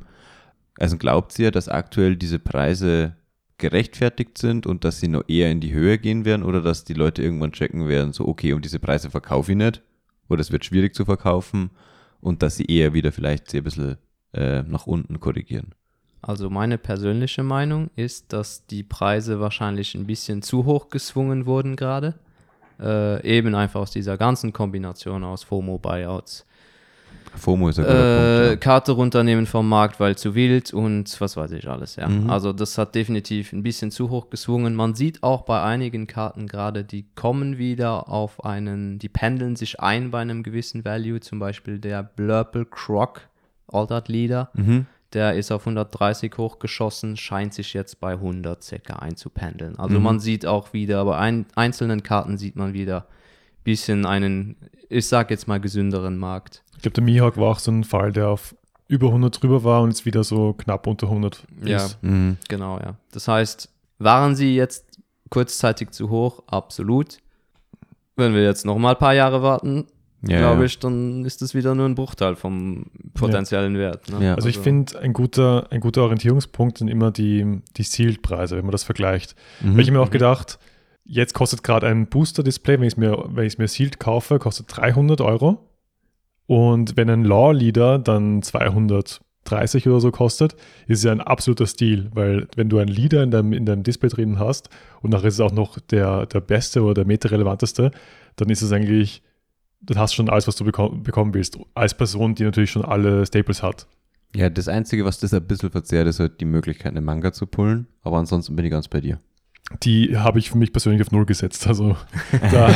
Also glaubt ihr, dass aktuell diese Preise gerechtfertigt sind und dass sie noch eher in die Höhe gehen werden oder dass die Leute irgendwann checken werden, so okay, um diese Preise verkaufe ich nicht oder es wird schwierig zu verkaufen und dass sie eher wieder vielleicht ein bisschen äh, nach unten korrigieren? Also meine persönliche Meinung ist, dass die Preise wahrscheinlich ein bisschen zu hoch gezwungen wurden gerade. Äh, eben einfach aus dieser ganzen Kombination aus FOMO-Buyouts. FOMO ist ein guter Äh, Punkt. Karte runternehmen vom Markt, weil zu wild und was weiß ich alles, ja. Mhm. Also das hat definitiv ein bisschen zu hoch gezwungen. Man sieht auch bei einigen Karten gerade, die kommen wieder auf einen, die pendeln sich ein bei einem gewissen Value, zum Beispiel der Blurple Croc Altered Leader. Ja. Mhm. Der ist auf 130 hochgeschossen, scheint sich jetzt bei 100 circa einzupendeln. Also Mhm. man sieht auch wieder, bei ein, einzelnen Karten sieht man wieder ein bisschen einen, ich sag jetzt mal gesünderen Markt. Ich glaube, der Mihawk war auch so ein Fall, der auf über 100 drüber war und jetzt wieder so knapp unter 100 Ja, ist. Mhm. genau, ja. Das heißt, waren sie jetzt kurzzeitig zu hoch? Absolut. Wenn wir jetzt noch mal ein paar Jahre warten, Ja, glaube ja. ich, dann ist das wieder nur ein Bruchteil vom potenziellen Wert. Ne? Ja. Also ich finde, ein guter, ein guter Orientierungspunkt sind immer die, die Sealed-Preise, wenn man das vergleicht. Mhm. Weil ich mir auch gedacht, jetzt kostet gerade ein Booster-Display, wenn ich es mir, wenn mir Sealed kaufe, kostet 300 Euro. Und wenn ein Law-Leader dann 230 oder so kostet, ist ja ein absoluter Stil, weil wenn du einen Leader in deinem, in deinem Display drin hast und nachher ist es auch noch der, der beste oder der meterrelevanteste, dann ist es eigentlich, dann hast du schon alles, was du bekom bekommen willst. Als Person, die natürlich schon alle Staples hat. Ja, das Einzige, was das ein bisschen verzerrt, ist halt die Möglichkeit, einen Manga zu pullen. Aber ansonsten bin ich ganz bei dir. Die habe ich für mich persönlich auf Null gesetzt. Also da,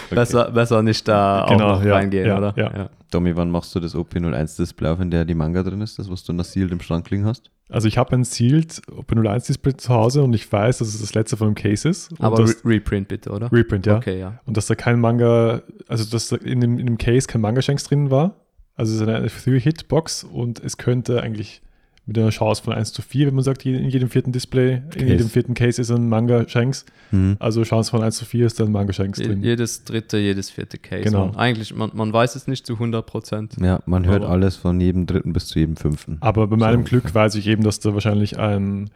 Besser, besser nicht da Genau, auch noch ja, reingehen, ja, oder? ja. Domi, wann machst du das OP01 Display auf, in der die Manga drin ist, das, was du in der Sealed im Schrank liegen hast? also ich habe ein Sealed OpenO1 Display zu Hause und ich weiß, dass es das letzte von dem Case ist. Und Aber das, Re Reprint bitte, oder? Reprint, ja. Okay, ja. Und dass da kein Manga, also dass da in dem, in dem Case kein Manga-Shanks drin war. Also es ist eine 3-Hit-Box und es könnte eigentlich mit einer Chance von 1 zu 4, wenn man sagt, in jedem vierten Display, in Case. jedem vierten Case ist ein Manga-Shanks. Mhm. Also Chance von 1 zu 4 ist dann Manga-Shanks Je- drin. Jedes dritte, jedes vierte Case. Genau. Man, eigentlich, man, man weiß es nicht zu 100 Prozent. Ja, man hört Aber- alles von jedem dritten bis zu jedem fünften. Aber bei meinem So. Glück weiß ich eben, dass da wahrscheinlich ein,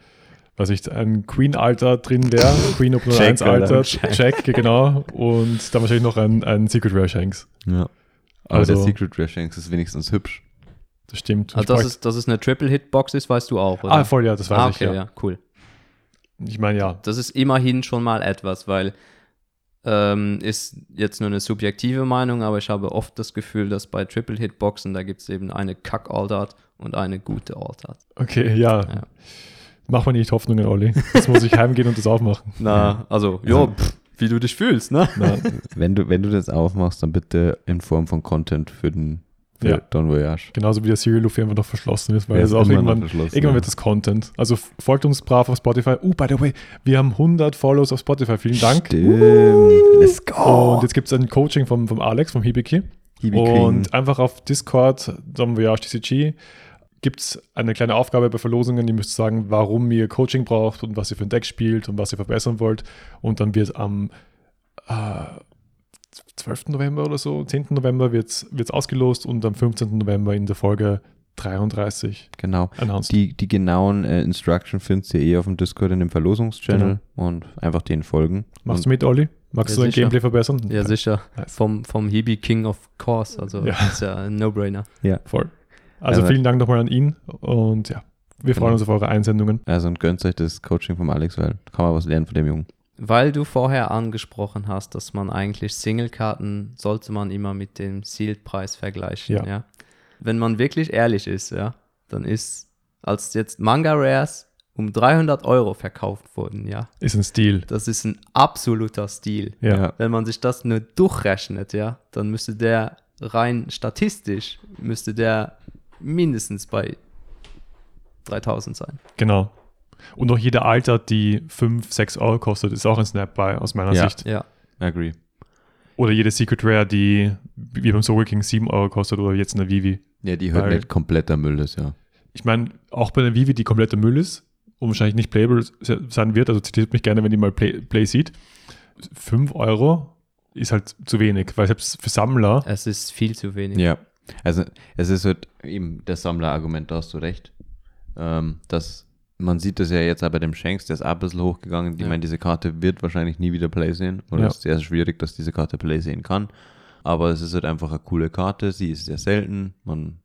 weiß ich, ein Queen-Alter drin wäre. Queen Open Jack, 1 Alter, Alter. Jack, genau. Und dann wahrscheinlich noch ein, ein Secret Rare Shanks. Ja. Aber Also- der Secret Rare Shanks ist wenigstens hübsch. Das stimmt. Also, dass es, dass es eine Triple-Hit-Box ist, weißt du auch, oder? ah, voll, ja, das weiß ah, ich, okay, ja. ja. cool. Ich meine, ja. Das ist immerhin schon mal etwas, weil ähm, ist jetzt nur eine subjektive Meinung, aber ich habe oft das Gefühl, dass bei Triple-Hit-Boxen, da gibt es eben eine Kack-Altart und eine gute Altart. Okay, ja. Ja. Mach mal nicht Hoffnungen, Olli. Jetzt muss ich heimgehen und das aufmachen. Na, also, ja, pff, wie du dich fühlst, ne? Na, Wenn du, wenn du das aufmachst, dann bitte in Form von Content für den für Ja. Don Voyage. genauso wie der Serial Luffy einfach noch verschlossen ist, weil es auch irgendwann, irgendwann wird das Content. Also folgt uns brav auf Spotify. Oh, by the way, wir haben 100 Follows auf Spotify. Vielen Dank. Stimmt. Let's go. Und jetzt gibt es ein Coaching vom, vom Alex, vom Hibiki. Hibiki. Und einfach auf Discord, Dom Voyage TCG, gibt es eine kleine Aufgabe bei Verlosungen. Ihr müsst sagen, warum ihr Coaching braucht und was ihr für ein Deck spielt und was ihr verbessern wollt. Und dann wird am äh, 12. November oder so, 10. November wird es ausgelost und am 15. November in der Folge 33 Genau. announced. Die, die genauen äh, Instruction findest ihr eh auf dem Discord in dem Verlosungs-Channel und einfach den folgen. Machst du mit, Olli? Magst Ja, du dein sicher. Gameplay verbessern? Ja, sicher. Nice. Vom, vom Hibi King of Course, also Ja. das ist ja ein No-Brainer. Voll. Also Aber- vielen Dank nochmal an ihn und ja, wir freuen Genau. uns auf eure Einsendungen. Also und gönnt euch das Coaching vom Alex, weil kann man was lernen von dem Jungen. Weil du vorher angesprochen hast, dass man eigentlich Singlekarten sollte man immer mit dem Sealed-Preis vergleichen, ja. Ja. Wenn man wirklich ehrlich ist, ja, dann ist, als jetzt Manga Rares um 300 Euro verkauft wurden, ja, Ist ein Stil. das ist ein absoluter Stil. Ja. Wenn man sich das nur durchrechnet, ja, dann müsste der rein statistisch, müsste der mindestens bei 3000 sein. Genau. Und auch jede Alter, die 5, 6 Euro kostet, ist auch ein Snap-Buy aus meiner Ja. Sicht. Ja, Agree. Oder jede Secret Rare, die wie beim Soul King 7 Euro kostet oder jetzt eine Vivi. Ja, die Weil- nicht kompletter Müll ist, ja. Ich meine, auch bei einer Vivi, die komplette Müll ist und wahrscheinlich nicht playable se- sein wird, also zitiert mich gerne, wenn die mal Play, Play sieht. 5 Euro ist halt zu wenig, weil selbst für Sammler, es ist viel zu wenig. Ja. Also es ist halt eben das Sammlerargument, da hast du recht. Ähm, dass man sieht das ja jetzt auch bei dem Shanks, der ist auch ein bisschen hochgegangen. Ich Ja. meine, diese Karte wird wahrscheinlich nie wieder Play sehen. Oder Ja. es ist sehr schwierig, dass diese Karte Play sehen kann. Aber es ist halt einfach eine coole Karte. Sie ist sehr selten. Man,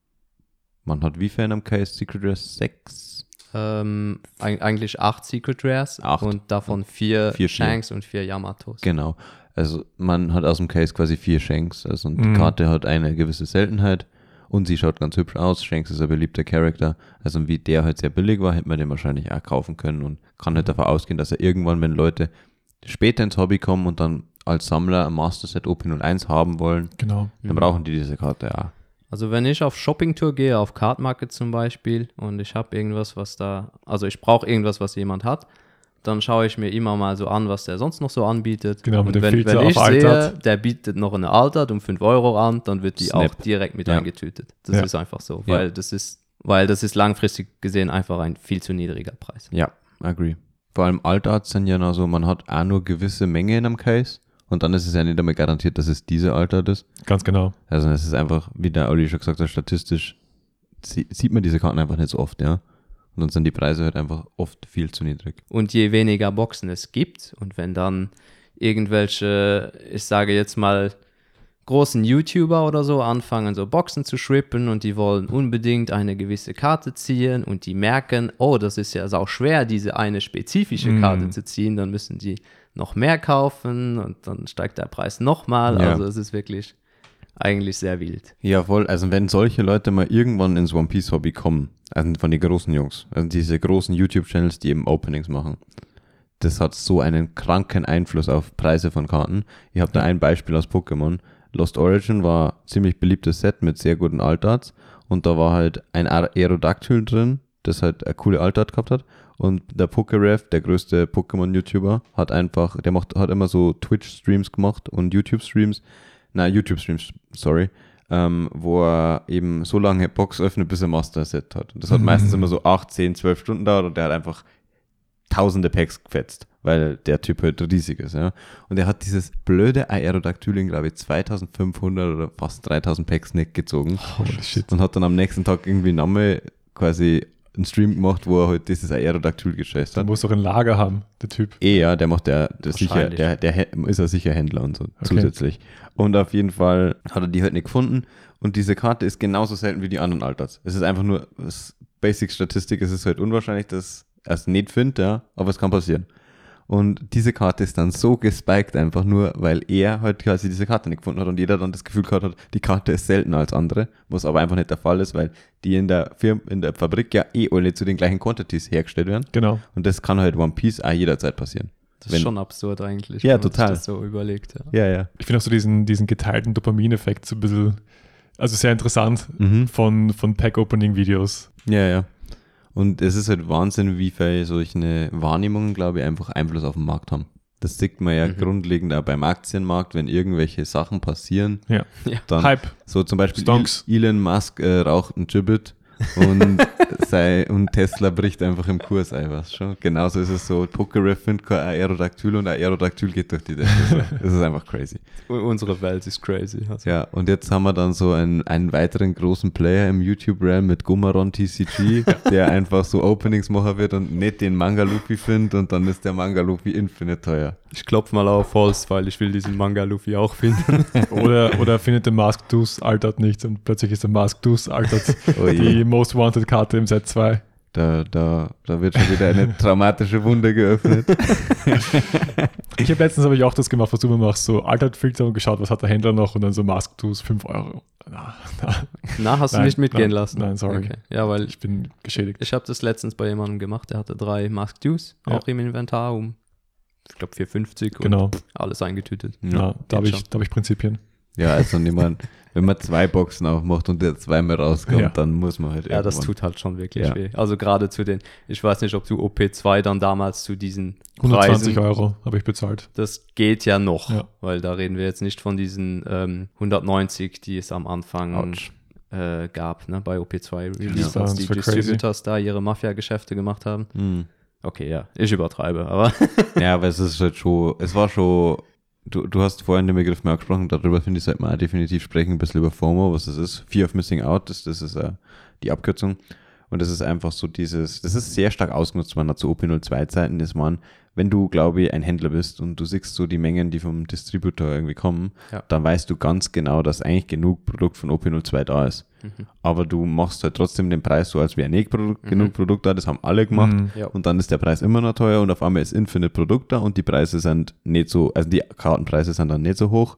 man hat wie viel in einem Case? Secret Rare 6? Ähm, eig- eigentlich acht Secret Rares Acht. und davon vier, Vier Shanks und vier Yamatos. Genau. Also man hat aus dem Case quasi vier Shanks. Also und Mhm. die Karte hat eine gewisse Seltenheit und sie schaut ganz hübsch aus. Shanks ist ein beliebter Charakter. Also wie der halt sehr billig war, hätte man den wahrscheinlich auch kaufen können und kann halt davon ausgehen, dass er irgendwann, wenn Leute später ins Hobby kommen und dann als Sammler ein Master Set OP01 haben wollen, genau. dann Mhm. brauchen die diese Karte auch. Also wenn ich auf Shoppingtour gehe, auf Card Market zum Beispiel, und ich habe irgendwas, was da, also ich brauche irgendwas, was jemand hat, dann schaue ich mir immer mal so an, was der sonst noch so anbietet. Genau, mit und dem wenn, Filter wenn ich auf sehe, Altert. der bietet noch eine Altert um 5 Euro an, dann wird die Snap. auch direkt mit Ja. eingetütet. Das Ja. ist einfach so, Ja. weil das ist, weil das ist langfristig gesehen einfach ein viel zu niedriger Preis. Ja, agree. Vor allem Altarts sind ja noch so, man hat auch nur gewisse Menge in einem Case und dann ist es ja nicht einmal garantiert, dass es diese Altart ist. Ganz genau. Also es ist einfach, wie der Olli schon gesagt hat, statistisch sie- sieht man diese Karten einfach nicht so oft, ja. Und dann sind die Preise halt einfach oft viel zu niedrig. Und je weniger Boxen es gibt und wenn dann irgendwelche, ich sage jetzt mal, großen YouTuber oder so anfangen, so Boxen zu shrippen und die wollen unbedingt eine gewisse Karte ziehen und die merken, oh, das ist ja sau schwer, diese eine spezifische Mm. Karte zu ziehen, dann müssen die noch mehr kaufen und dann steigt der Preis nochmal. Ja. Also es ist wirklich eigentlich sehr wild. Ja, voll. Also wenn solche Leute mal irgendwann ins One Piece Hobby kommen, also von den großen Jungs, also diese großen YouTube-Channels, die eben Openings machen, das hat so einen kranken Einfluss auf Preise von Karten. Ich habe da ein Beispiel aus Pokémon. Lost Origin war ein ziemlich beliebtes Set mit sehr guten Altarts und da war halt ein Aerodactyl drin, das halt eine coole Altart gehabt hat und der Pokeref, der größte Pokémon-YouTuber, hat einfach, der macht, hat immer so Twitch-Streams gemacht und YouTube-Streams, na YouTube-Streams, sorry, ähm, wo er eben so lange Box öffnet, bis er Master-Set hat. Und das hat meistens immer so 8, 10, 12 Stunden dauert und der hat einfach tausende Packs gefetzt, weil der Typ halt riesig ist, ja. Und er hat dieses blöde Aerodactylin, glaube ich, 2500 oder fast 3000 Packs nicht gezogen. Holy shit. Und hat dann am nächsten Tag irgendwie Name quasi einen Stream gemacht, wo er halt dieses Aerodactyl geschätzt Der hat. muss doch ein Lager haben, der Typ. Eh, ja, der macht der, der sicher, der, der ist ja sicher Händler und so zusätzlich. Und auf jeden Fall hat er die halt nicht gefunden. Und diese Karte ist genauso selten wie die anderen Alters. Es ist einfach nur es- Basic-Statistik, es ist halt unwahrscheinlich, dass er es nicht findet, ja, aber es kann passieren. Und diese Karte ist dann so gespiked einfach nur, weil er halt quasi diese Karte nicht gefunden hat und jeder dann das Gefühl gehabt hat, die Karte ist seltener als andere, was aber einfach nicht der Fall ist, weil die in der Firma, in der Fabrik ja eh alle zu den gleichen Quantities hergestellt werden. Genau. Und das kann halt One Piece auch jederzeit passieren. Das Wenn- ist schon absurd eigentlich, Ja, wenn man sich total. das so überlegt. Ja. Ja, ja. Ich finde auch so diesen, diesen geteilten Dopamineffekt so ein bisschen, also sehr interessant Mhm. von, von Pack-Opening-Videos. Ja, ja. Und es ist halt Wahnsinn, wie viel solche Wahrnehmungen, glaube ich, einfach Einfluss auf den Markt haben. Das sieht man ja Mhm. grundlegend auch beim Aktienmarkt, wenn irgendwelche Sachen passieren. Ja. Ja. Dann Hype. so zum Beispiel Stonks. El- Elon Musk äh, raucht ein Gibbet und, sei, und Tesla bricht einfach im Kurs ein, was schon. Genauso ist es so, Pokeref findet kein Aerodactyl und ein Aerodactyl geht durch die Decke. Das ist einfach crazy. Unsere Welt ist crazy. Also. Ja, und jetzt haben wir dann so einen, einen weiteren großen Player im YouTube-Realm mit Gumaron TCG, der einfach so Openings machen wird und nicht den Manga Luffy findet und dann ist der Manga Luffy infinite teuer. Ich klopfe mal auf Holz, weil ich will diesen Manga Luffy auch finden. Oder, oder findet der Mask Deuce altert nicht und plötzlich ist der Mask Deuce altert Oh je. die Most Wanted Karte im Set 2. Da, da, da wird schon wieder eine traumatische Wunde geöffnet. Ich habe letztens habe ich auch das gemacht, was du immer machst, so Alternate-Filter und geschaut, was hat der Händler noch und dann so Mask Tools 5 Euro. Na, na, Na, hast du Nein, nicht mitgehen nein, lassen? nein, sorry. Okay. Ja, weil ich bin geschädigt. ich habe das letztens bei jemandem gemacht, der hatte drei Mask Dews, Ja. auch im Inventar um, ich glaube, 4,50 und Genau. alles eingetütet. Ja, da habe ich, da hab ich Prinzipien. Ja, also niemand, wenn man zwei Boxen aufmacht und der zweimal rauskommt, Ja. dann muss man halt Ja, das tut halt schon wirklich Ja. weh. Also gerade zu den, ich weiß nicht, ob du OP2 dann damals zu diesen 120 Preisen, Euro habe ich bezahlt. das geht ja noch, Ja. weil da reden wir jetzt nicht von diesen ähm, 190, die es am Anfang äh, gab, ne, bei OP2 Ja. Release, als die war crazy. Distributors da ihre Mafia-Geschäfte gemacht haben. Hm. Okay, ja, ich übertreibe, aber Ja, aber es ist halt schon, es war schon, du, du hast vorhin den Begriff mehr angesprochen, darüber finde ich, sollte man definitiv sprechen, ein bisschen über FOMO, was das ist. Fear of Missing Out, das, das ist äh, die Abkürzung. Und das ist einfach so dieses, das ist sehr stark ausgenutzt worden zu OP02-Zeiten. Das waren, wenn du, glaube ich, ein Händler bist und du siehst so die Mengen, die vom Distributor irgendwie kommen, Ja. dann weißt du ganz genau, dass eigentlich genug Produkt von OP02 da ist. Mhm. Aber du machst halt trotzdem den Preis so, als wäre nicht Produkt, genug Produkt da, das haben alle gemacht. Mhm. ja. Und dann ist der Preis immer noch teuer und auf einmal ist Infinite Produkt da und die Preise sind nicht so, also die Kartenpreise sind dann nicht so hoch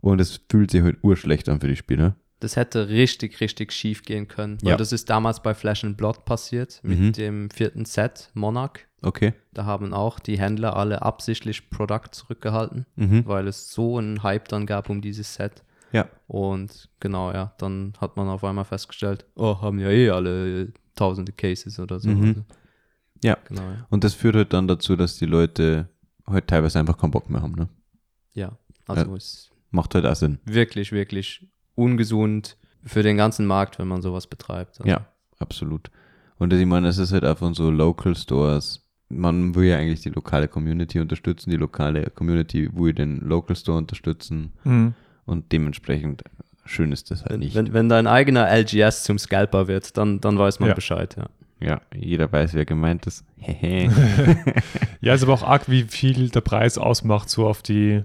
und es fühlt sich halt urschlecht an für die Spieler. Das hätte richtig, richtig schief gehen können. Weil Ja. das ist damals bei Flash and Blood passiert, mit Mhm. dem vierten Set, Monarch. Okay. Da haben auch die Händler alle absichtlich Produkt zurückgehalten, Mhm. weil es so einen Hype dann gab um dieses Set. Ja. Und genau, ja, dann hat man auf einmal festgestellt, oh, haben ja eh alle tausende Cases oder so. Mhm. Ja. Genau, ja. Und das führt halt dann dazu, dass die Leute halt teilweise einfach keinen Bock mehr haben. Ne? Ja, also es Macht halt auch Sinn. wirklich, wirklich ungesund für den ganzen Markt, wenn man sowas betreibt. Also, Ja, absolut. Und ich meine, es ist halt von so Local Stores. Man will ja eigentlich die lokale Community unterstützen, die lokale Community will den Local Store unterstützen Mhm. und dementsprechend schön ist das halt Wenn, nicht. wenn, wenn dein eigener LGS zum Scalper wird, dann, dann weiß man Ja. Bescheid, ja. Ja, jeder weiß, wer gemeint ist. Ja, ist aber auch arg, wie viel der Preis ausmacht, so auf die,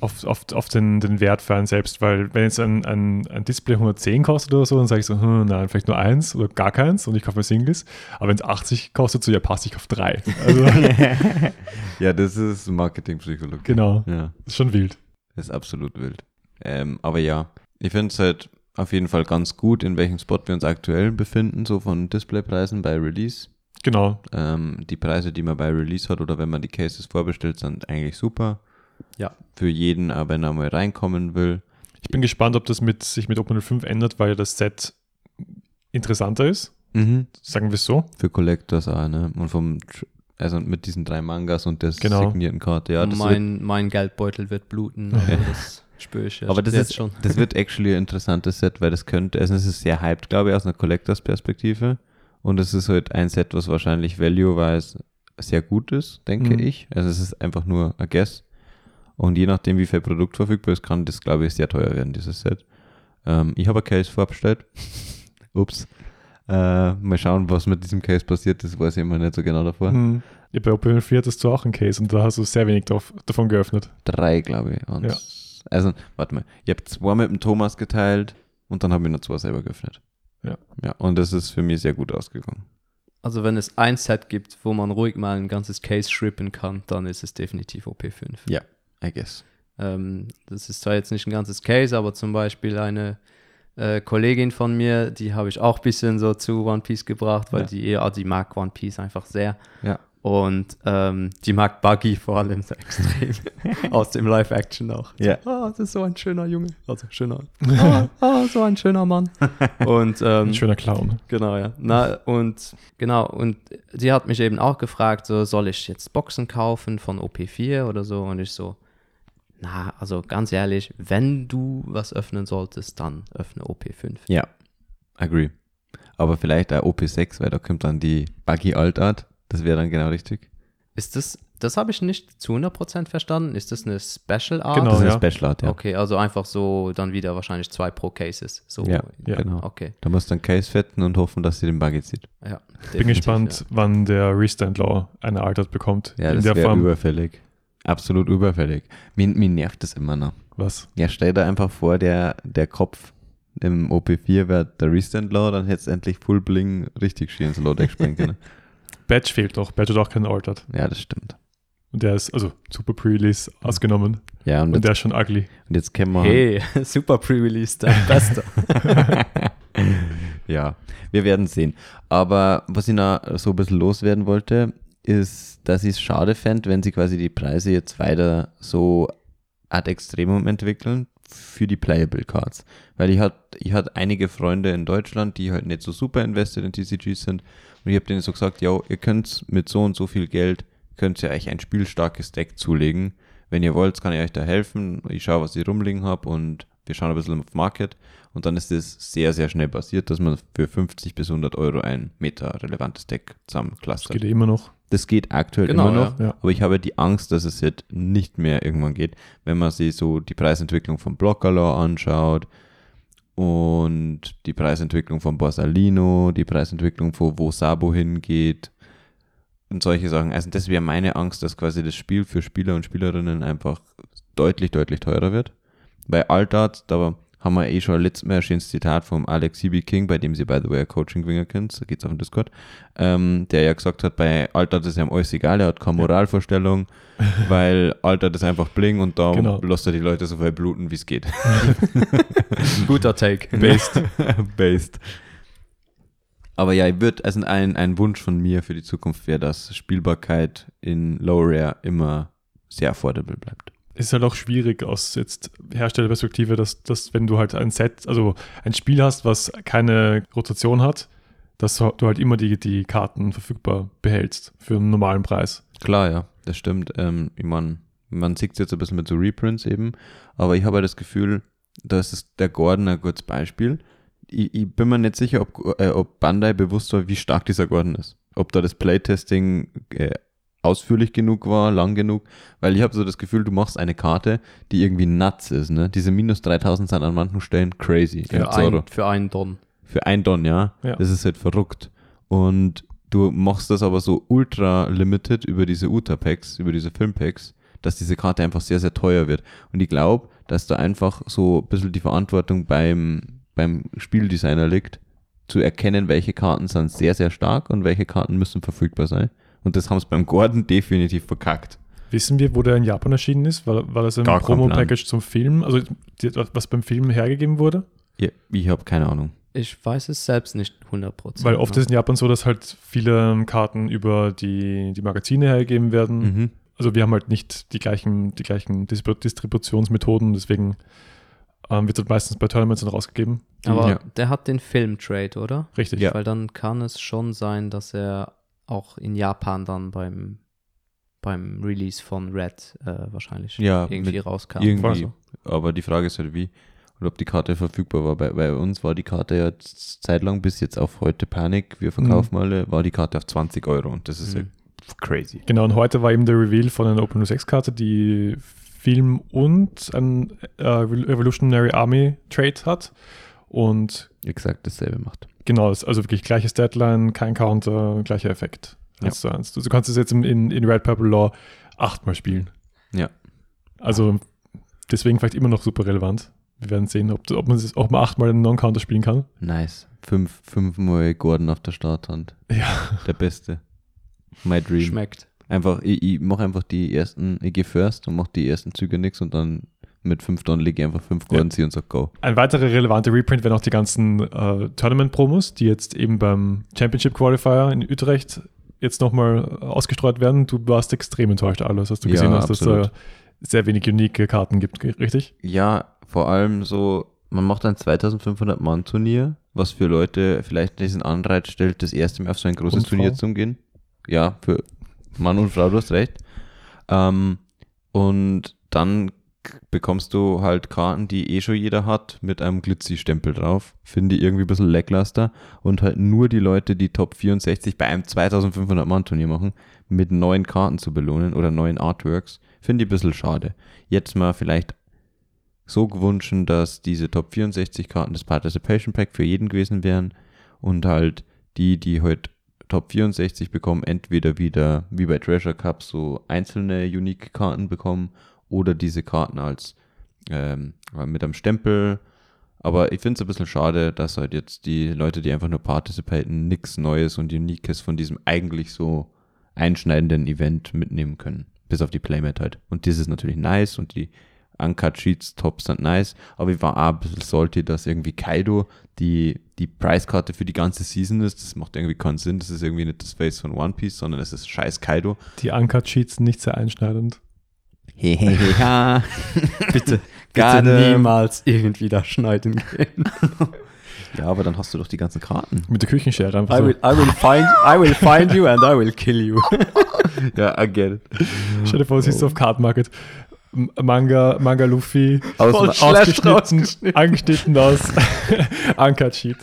auf, auf, auf den, den Wert für einen selbst, weil wenn jetzt ein, ein, ein Display 110 kostet oder so, dann sage ich so, hm, nein, vielleicht nur eins oder gar keins und ich kaufe mir Singles. Aber wenn es 80 kostet, so, ja, passt, ich auf drei. Also, ja, das ist Marketingpsychologie. genau, Ja, ist schon wild. das ist absolut wild. Ähm, aber ja, ich finde es halt auf jeden Fall ganz gut, in welchem Spot wir uns aktuell befinden, so von Displaypreisen bei Release. Genau, Ähm, die Preise, die man bei Release hat oder wenn man die Cases vorbestellt, sind eigentlich super. Ja. Für jeden, aber wenn er mal reinkommen will. ich bin gespannt, ob das mit, sich mit OpenL5 ändert, weil ja das Set interessanter ist, sagen wir es so. Für Collectors auch, ne? Und vom, also mit diesen drei Mangas und der Genau. signierten Karte. Ja, mein, mein Geldbeutel wird bluten, also das spüre ich jetzt, aber das jetzt ist, schon. das wird actually ein interessantes Set, weil das könnte, also es ist sehr hyped, glaube ich, aus einer Collectors-Perspektive. Und es ist halt ein Set, was wahrscheinlich value-wise sehr gut ist, denke Mhm. ich. Also es ist einfach nur a guess. Und je nachdem, wie viel Produkt verfügbar ist, kann das, glaube ich, sehr teuer werden, dieses Set. Ähm, ich habe ein Case vorbestellt. Ups. Äh, mal schauen, was mit diesem Case passiert, das weiß ich immer nicht so genau davor. Hm. Ja, bei OpenL4 hattest du auch einen Case und da hast du sehr wenig drauf, davon geöffnet. Drei, glaube ich. Und Ja. Also, warte mal. Ich habe zwei mit dem Thomas geteilt und dann habe ich noch zwei selber geöffnet. Ja. Ja, und das ist für mich sehr gut ausgegangen. Also wenn es ein Set gibt, wo man ruhig mal ein ganzes Case shrippen kann, dann ist es definitiv OP5. Ja, I guess. Ähm, das ist zwar jetzt nicht ein ganzes Case, aber zum Beispiel eine äh, Kollegin von mir, die habe ich auch ein bisschen so zu One Piece gebracht, weil Ja. die, ja, die mag One Piece einfach sehr. Ja. Und ähm, die mag Buggy vor allem sehr extrem. Aus dem Live-Action auch. Ja. So, ah, das ist so ein schöner Junge. Also schöner. Ah, ah, so ein schöner Mann. Und ähm, Ein schöner Clown. Genau, ja. Na, und genau, und sie hat mich eben auch gefragt, so, soll ich jetzt Boxen kaufen von OP4 oder so? Und ich so, na, also ganz ehrlich, wenn du was öffnen solltest, dann öffne OP5. Ja, agree. Aber vielleicht auch OP6, weil da kommt dann die Buggy Altart. Das wäre dann genau richtig. Ist das, das habe ich nicht zu 100% verstanden. Ist das eine Special Art? Genau, das ist ja. eine Special Art, ja. Okay, also einfach so dann wieder wahrscheinlich zwei pro Cases. So, Ja, Ja. genau. Okay, Da musst du einen Case fetten und hoffen, dass sie den Buggy zieht. ja. Bin gespannt, wann der Restand Law eine Altert bekommt. Ja, In das der wäre Form. überfällig. Absolut überfällig. Mir, mir nervt das immer noch. Was? Ja, stell dir einfach vor, der, der Kopf im OP4 wäre der Restand Law, dann hätte es endlich Full Bling richtig schön ins Low-Deck springen können. Badge fehlt doch. Badge hat auch keinen Altered. Ja, das stimmt. Und der ist, also super Pre-Release ausgenommen. Ja, und, Und jetzt, der ist schon ugly. und jetzt kennen wir. Hey, super Pre-Release, der Beste. ja, wir werden sehen. Aber was ich noch so ein bisschen loswerden wollte, ist, dass ich es schade fände, wenn sie quasi die Preise jetzt weiter so ad extremum entwickeln für die Playable Cards. Weil ich hatte ich hat einige Freunde in Deutschland, die halt nicht so super invested in TCGs sind. Und ich habe denen so gesagt, ja, ihr könnt mit so und so viel Geld, könnt ihr euch ein spielstarkes Deck zulegen. Wenn ihr wollt, kann ich euch da helfen. Ich schaue, was ich rumliegen habe und wir schauen ein bisschen auf Market. Und dann ist es sehr, sehr schnell passiert, dass man für 50 bis 100 Euro ein meta-relevantes Deck Das zusammenclustert. geht eh immer noch. Das geht aktuell Genau, immer noch, ja. Aber ich habe die Angst, dass es jetzt nicht mehr irgendwann geht, wenn man sich so die Preisentwicklung von Blockerlaw anschaut und die Preisentwicklung von Borsalino, die Preisentwicklung von wo Sabo hingeht und solche Sachen. Also das wäre meine Angst, dass quasi das Spiel für Spieler und Spielerinnen einfach deutlich, deutlich teurer wird. Bei Altart, da haben wir eh schon letztes Mal ein schönes Zitat vom Alex CB King, bei dem sie, by the way, ein Coaching-Winger kennt, da geht's auf dem Discord, ähm, der ja gesagt hat, bei Altart ist ihm alles egal, er hat keine Moralvorstellung, weil Altart ist einfach bling und da Genau. lässt er die Leute so viel bluten, wie es geht. Guter Take. Based. Based. Aber ja, ich würde, also ein, ein Wunsch von mir für die Zukunft wäre, dass Spielbarkeit in Low Rare immer sehr affordable bleibt. Ist halt auch schwierig aus jetzt Herstellerperspektive, dass, dass wenn du halt ein Set, also ein Spiel hast, was keine Rotation hat, dass du halt immer die, die Karten verfügbar behältst für einen normalen Preis. Klar, ja, das stimmt. Ähm, ich mein, man sieht es jetzt ein bisschen mit so Reprints eben, aber ich habe ja das Gefühl, das ist der Gordon ein gutes Beispiel. Ich, ich bin mir nicht sicher, ob, äh, ob Bandai bewusst war, wie stark dieser Gordon ist. Ob da das Playtesting äh, ausführlich genug war, lang genug, weil ich habe so das Gefühl, du machst eine Karte, die irgendwie nuts ist, ne? Diese minus 3000 sind an manchen Stellen crazy. Für, ein, für einen Don. Für ein Don, ja. Ja. Das ist halt verrückt. Und du machst das aber so ultra limited über diese Uta-Packs, über diese Film-Packs, dass diese Karte einfach sehr, sehr teuer wird. Und ich glaube, dass da einfach so ein bisschen die Verantwortung beim, beim Spieldesigner liegt, zu erkennen, welche Karten sind sehr, sehr stark und welche Karten müssen verfügbar sein. Und das haben sie beim Gordon definitiv verkackt. Wissen wir, wo der in Japan erschienen ist? War, war das ein Promo-Package zum Film? Also die, was beim Film hergegeben wurde? Ja, ich habe keine Ahnung. Ich weiß es selbst nicht 100%. Weil oft ist in Japan so, dass halt viele ähm, Karten über die, die Magazine hergegeben werden. Mhm. Also wir haben halt nicht die gleichen, die gleichen Distrib- Distributionsmethoden, deswegen ähm, wird das meistens bei Tournaments dann rausgegeben. Aber Ja. der hat den Film-Trade, oder? Richtig. Ja. Weil dann kann es schon sein, dass er auch in Japan dann beim, beim Release von Red äh, wahrscheinlich Ja, irgendwie rauskam. Irgendwie. Also, Aber die Frage ist halt wie und ob die Karte verfügbar war. Bei, bei uns war die Karte ja zeitlang bis jetzt auf heute Panik, wir verkaufen alle, war die Karte auf 20 Euro und das ist Mhm. halt crazy. Genau, und heute war eben der Reveal von einer Open 6-Karte, die Film und ein äh, Revolutionary Army Trade hat. Und Exakt dasselbe macht. genau, also wirklich gleiches Deadline, kein Counter, gleicher Effekt. Ja. Eins zu eins. Du, du kannst es jetzt in, in, in Red Purple Law achtmal spielen. Ja. Also deswegen vielleicht immer noch super relevant. Wir werden sehen, ob, ob man es auch mal achtmal einen Non-Counter spielen kann. Nice. Fünf, fünfmal Gordon auf der Starthand. Ja. Der Beste. My Dream. schmeckt. Einfach, ich, ich mache einfach die ersten, ich gehe first und mache die ersten Züge nix und dann mit fünf Don lege ich einfach fünf Gordon und sag go. Ein weiterer relevanter Reprint wären auch die ganzen äh, Tournament-Promos, die jetzt eben beim Championship Qualifier in Utrecht jetzt nochmal ausgestreut werden. Du warst extrem enttäuscht, alles, was du Ja, gesehen hast, dass es da sehr wenig unique Karten gibt, richtig? Ja, vor allem so, man macht ein 2500 Mann Turnier, was für Leute vielleicht diesen Anreiz stellt, das erste Mal auf so ein großes Und Frau. Turnier zu gehen. Ja, für Mann und Frau, du hast recht. Ähm, und dann bekommst du halt Karten, die eh schon jeder hat, mit einem Glitzy-Stempel drauf. Finde ich irgendwie ein bisschen lackluster. Und halt nur die Leute, die Top 64 bei einem 2500 Mann Turnier machen, mit neuen Karten zu belohnen oder neuen Artworks, finde ich ein bisschen schade. Jetzt mal vielleicht so gewünscht, dass diese Top 64 Karten des Participation Pack für jeden gewesen wären und halt die, die heute Top 64 bekommen, entweder wieder wie bei Treasure Cup so einzelne unique Karten bekommen oder diese Karten als ähm, mit einem Stempel Aber ich finde es ein bisschen schade, dass halt jetzt die Leute, die einfach nur participaten, nichts Neues und Uniques von diesem eigentlich so einschneidenden Event mitnehmen können. Bis auf die Playmat halt. Und das ist natürlich nice und die Uncut Sheets Tops sind nice. Aber ich war auch ein bisschen salty, dass irgendwie Kaido die, die Preiskarte für die ganze Season ist. Das macht irgendwie keinen Sinn. Das ist irgendwie nicht das Face von One Piece, sondern es ist scheiß Kaido. Die Uncut Sheets nicht sehr einschneidend. Hehehe. Bitte, Gar bitte niemals irgendwie da schneiden gehen. ja, aber dann hast du doch die ganzen Karten. Mit der Küchenschere einfach I so. will, I will find, I will find you and I will kill you. Ja, I get it. Stell dir vor, du siehst auf Card Market Manga, Manga Luffy, Aus, Voll schlecht ausgeschnitten, angeschnitten aus Uncut Sheet.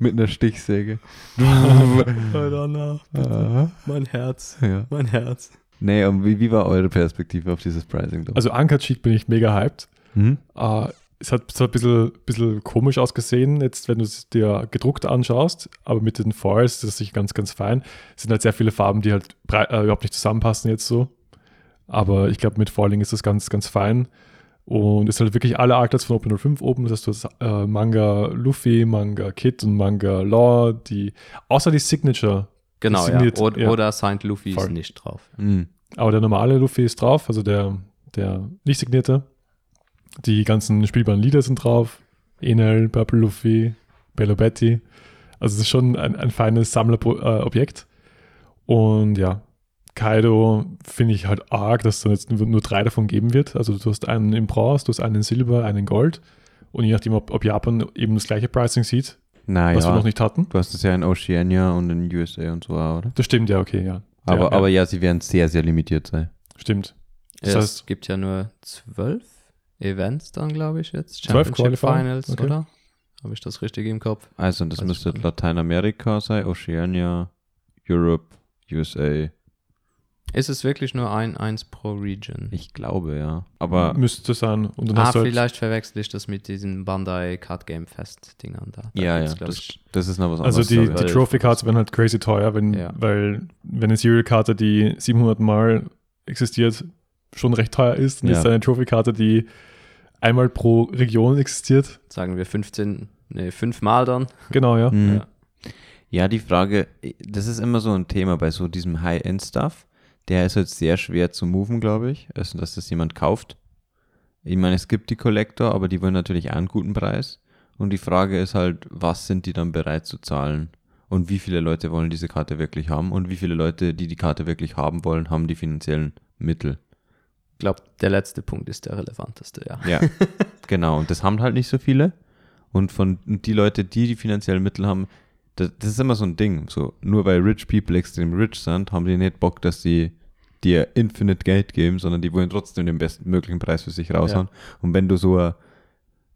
mit einer Stichsäge. Na, Aha. mein Herz, ja. mein Herz. Nee, und wie, wie war eure Perspektive auf dieses Pricing? Also Uncut Sheet bin ich mega hyped. hm? Äh, es hat, hat ein bisschen, bisschen komisch ausgesehen, jetzt wenn du es dir gedruckt anschaust, aber mit den Foils, das ist sich ganz, ganz fein. Es sind halt sehr viele Farben, die halt äh, überhaupt nicht zusammenpassen jetzt so. Aber ich glaube, mit Foiling ist das ganz, ganz fein. Und es ist halt wirklich alle Artlets von Open 05 oben. Das heißt, du hast äh, Manga Luffy, Manga Kid und Manga Law, die, außer die Signature. Genau, ja. Oder, ja. oder Saint Luffy Voll. ist nicht drauf. Mhm. Aber der normale Luffy ist drauf, also der, der nicht signierte. Die ganzen spielbaren Lieder sind drauf. Enel, Purple Luffy, Bello Betty. Also es ist schon ein, ein feines Sammlerobjekt. Und ja, Kaido finde ich halt arg, dass es dann jetzt nur, nur drei davon geben wird. Also du hast einen in Bronze, du hast einen in Silber, einen in Gold. Und je nachdem, ob, ob Japan eben das gleiche Pricing sieht, Na was wir noch nicht hatten. du hast es ja in Oceania und in USA und so, auch, oder? Das stimmt, ja, okay, ja. Aber, ja, aber ja, sie werden sehr, sehr limitiert sein. Stimmt. Das Ja, heißt- es gibt ja nur zwölf Events dann, glaube ich, jetzt. Zwölf Championship? Finals, Okay. oder? Habe ich das richtig im Kopf? Also, das Weiß müsste. Lateinamerika sein, Oceania, Europe, USA. Ist es wirklich nur ein, eins pro Region? Ich glaube, ja. Aber Müsste sein. Und dann ah, hast du halt, vielleicht verwechsel ich das mit diesen Bandai Card Game Fest Dingern da. da ja, ja, das, ich, das ist noch was Also anderes. die, ich. die Weil- Trophy Cards werden halt crazy teuer, wenn, Ja. weil wenn eine Serial-Karte, die 700 Mal existiert, schon recht teuer ist, dann Ja. ist eine Trophy-Karte, die einmal pro Region existiert. sagen wir 15, nee, fünfmal dann. Genau, ja. Hm. Ja. Ja, die Frage, das ist immer so ein Thema bei so diesem High-End-Stuff. Der ist halt sehr schwer zu moven, glaube ich, also dass das jemand kauft. Ich meine, es gibt die Collector, aber die wollen natürlich einen guten Preis. Und die Frage ist halt, was sind die dann bereit zu zahlen? Und wie viele Leute wollen diese Karte wirklich haben? Und wie viele Leute, die die Karte wirklich haben wollen, haben die finanziellen Mittel? Ich glaube, der letzte Punkt ist der relevanteste, ja. Ja, genau. Und das haben halt nicht so viele. Und von die Leute, die die finanziellen Mittel haben, das, das ist immer so ein Ding. So, nur weil rich people extrem rich sind, haben die nicht Bock, dass sie dir infinite Geld geben, sondern die wollen trotzdem den besten möglichen Preis für sich raushauen. Und wenn du so ein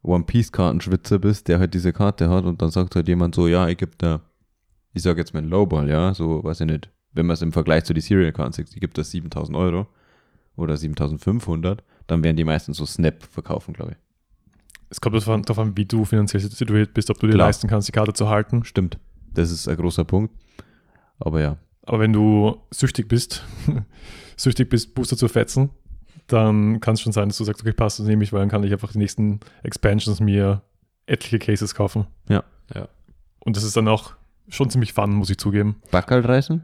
One Piece Kartenschwitzer bist, der halt diese Karte hat und dann sagt halt jemand so, ja, ich gebe da, ich sag jetzt mal Lowball, ja, so, weiß ich nicht, wenn man es im Vergleich zu die Serial Cards sieht, ich gebe das 7000 Euro oder 7500, dann werden die meisten so Snap verkaufen, glaube ich. Es kommt darauf an, wie du finanziell situiert bist, ob du dir Klar. leisten kannst, die Karte zu halten. Stimmt. Das ist ein großer Punkt. Aber ja. Aber wenn du süchtig bist, süchtig bist, Booster zu fetzen, dann kann es schon sein, dass du sagst, okay, passt, das nehme ich, weil dann kann ich einfach die nächsten Expansions mir etliche Cases kaufen. Ja. Ja. Und das ist dann auch schon ziemlich fun, muss ich zugeben. Backerl reißen?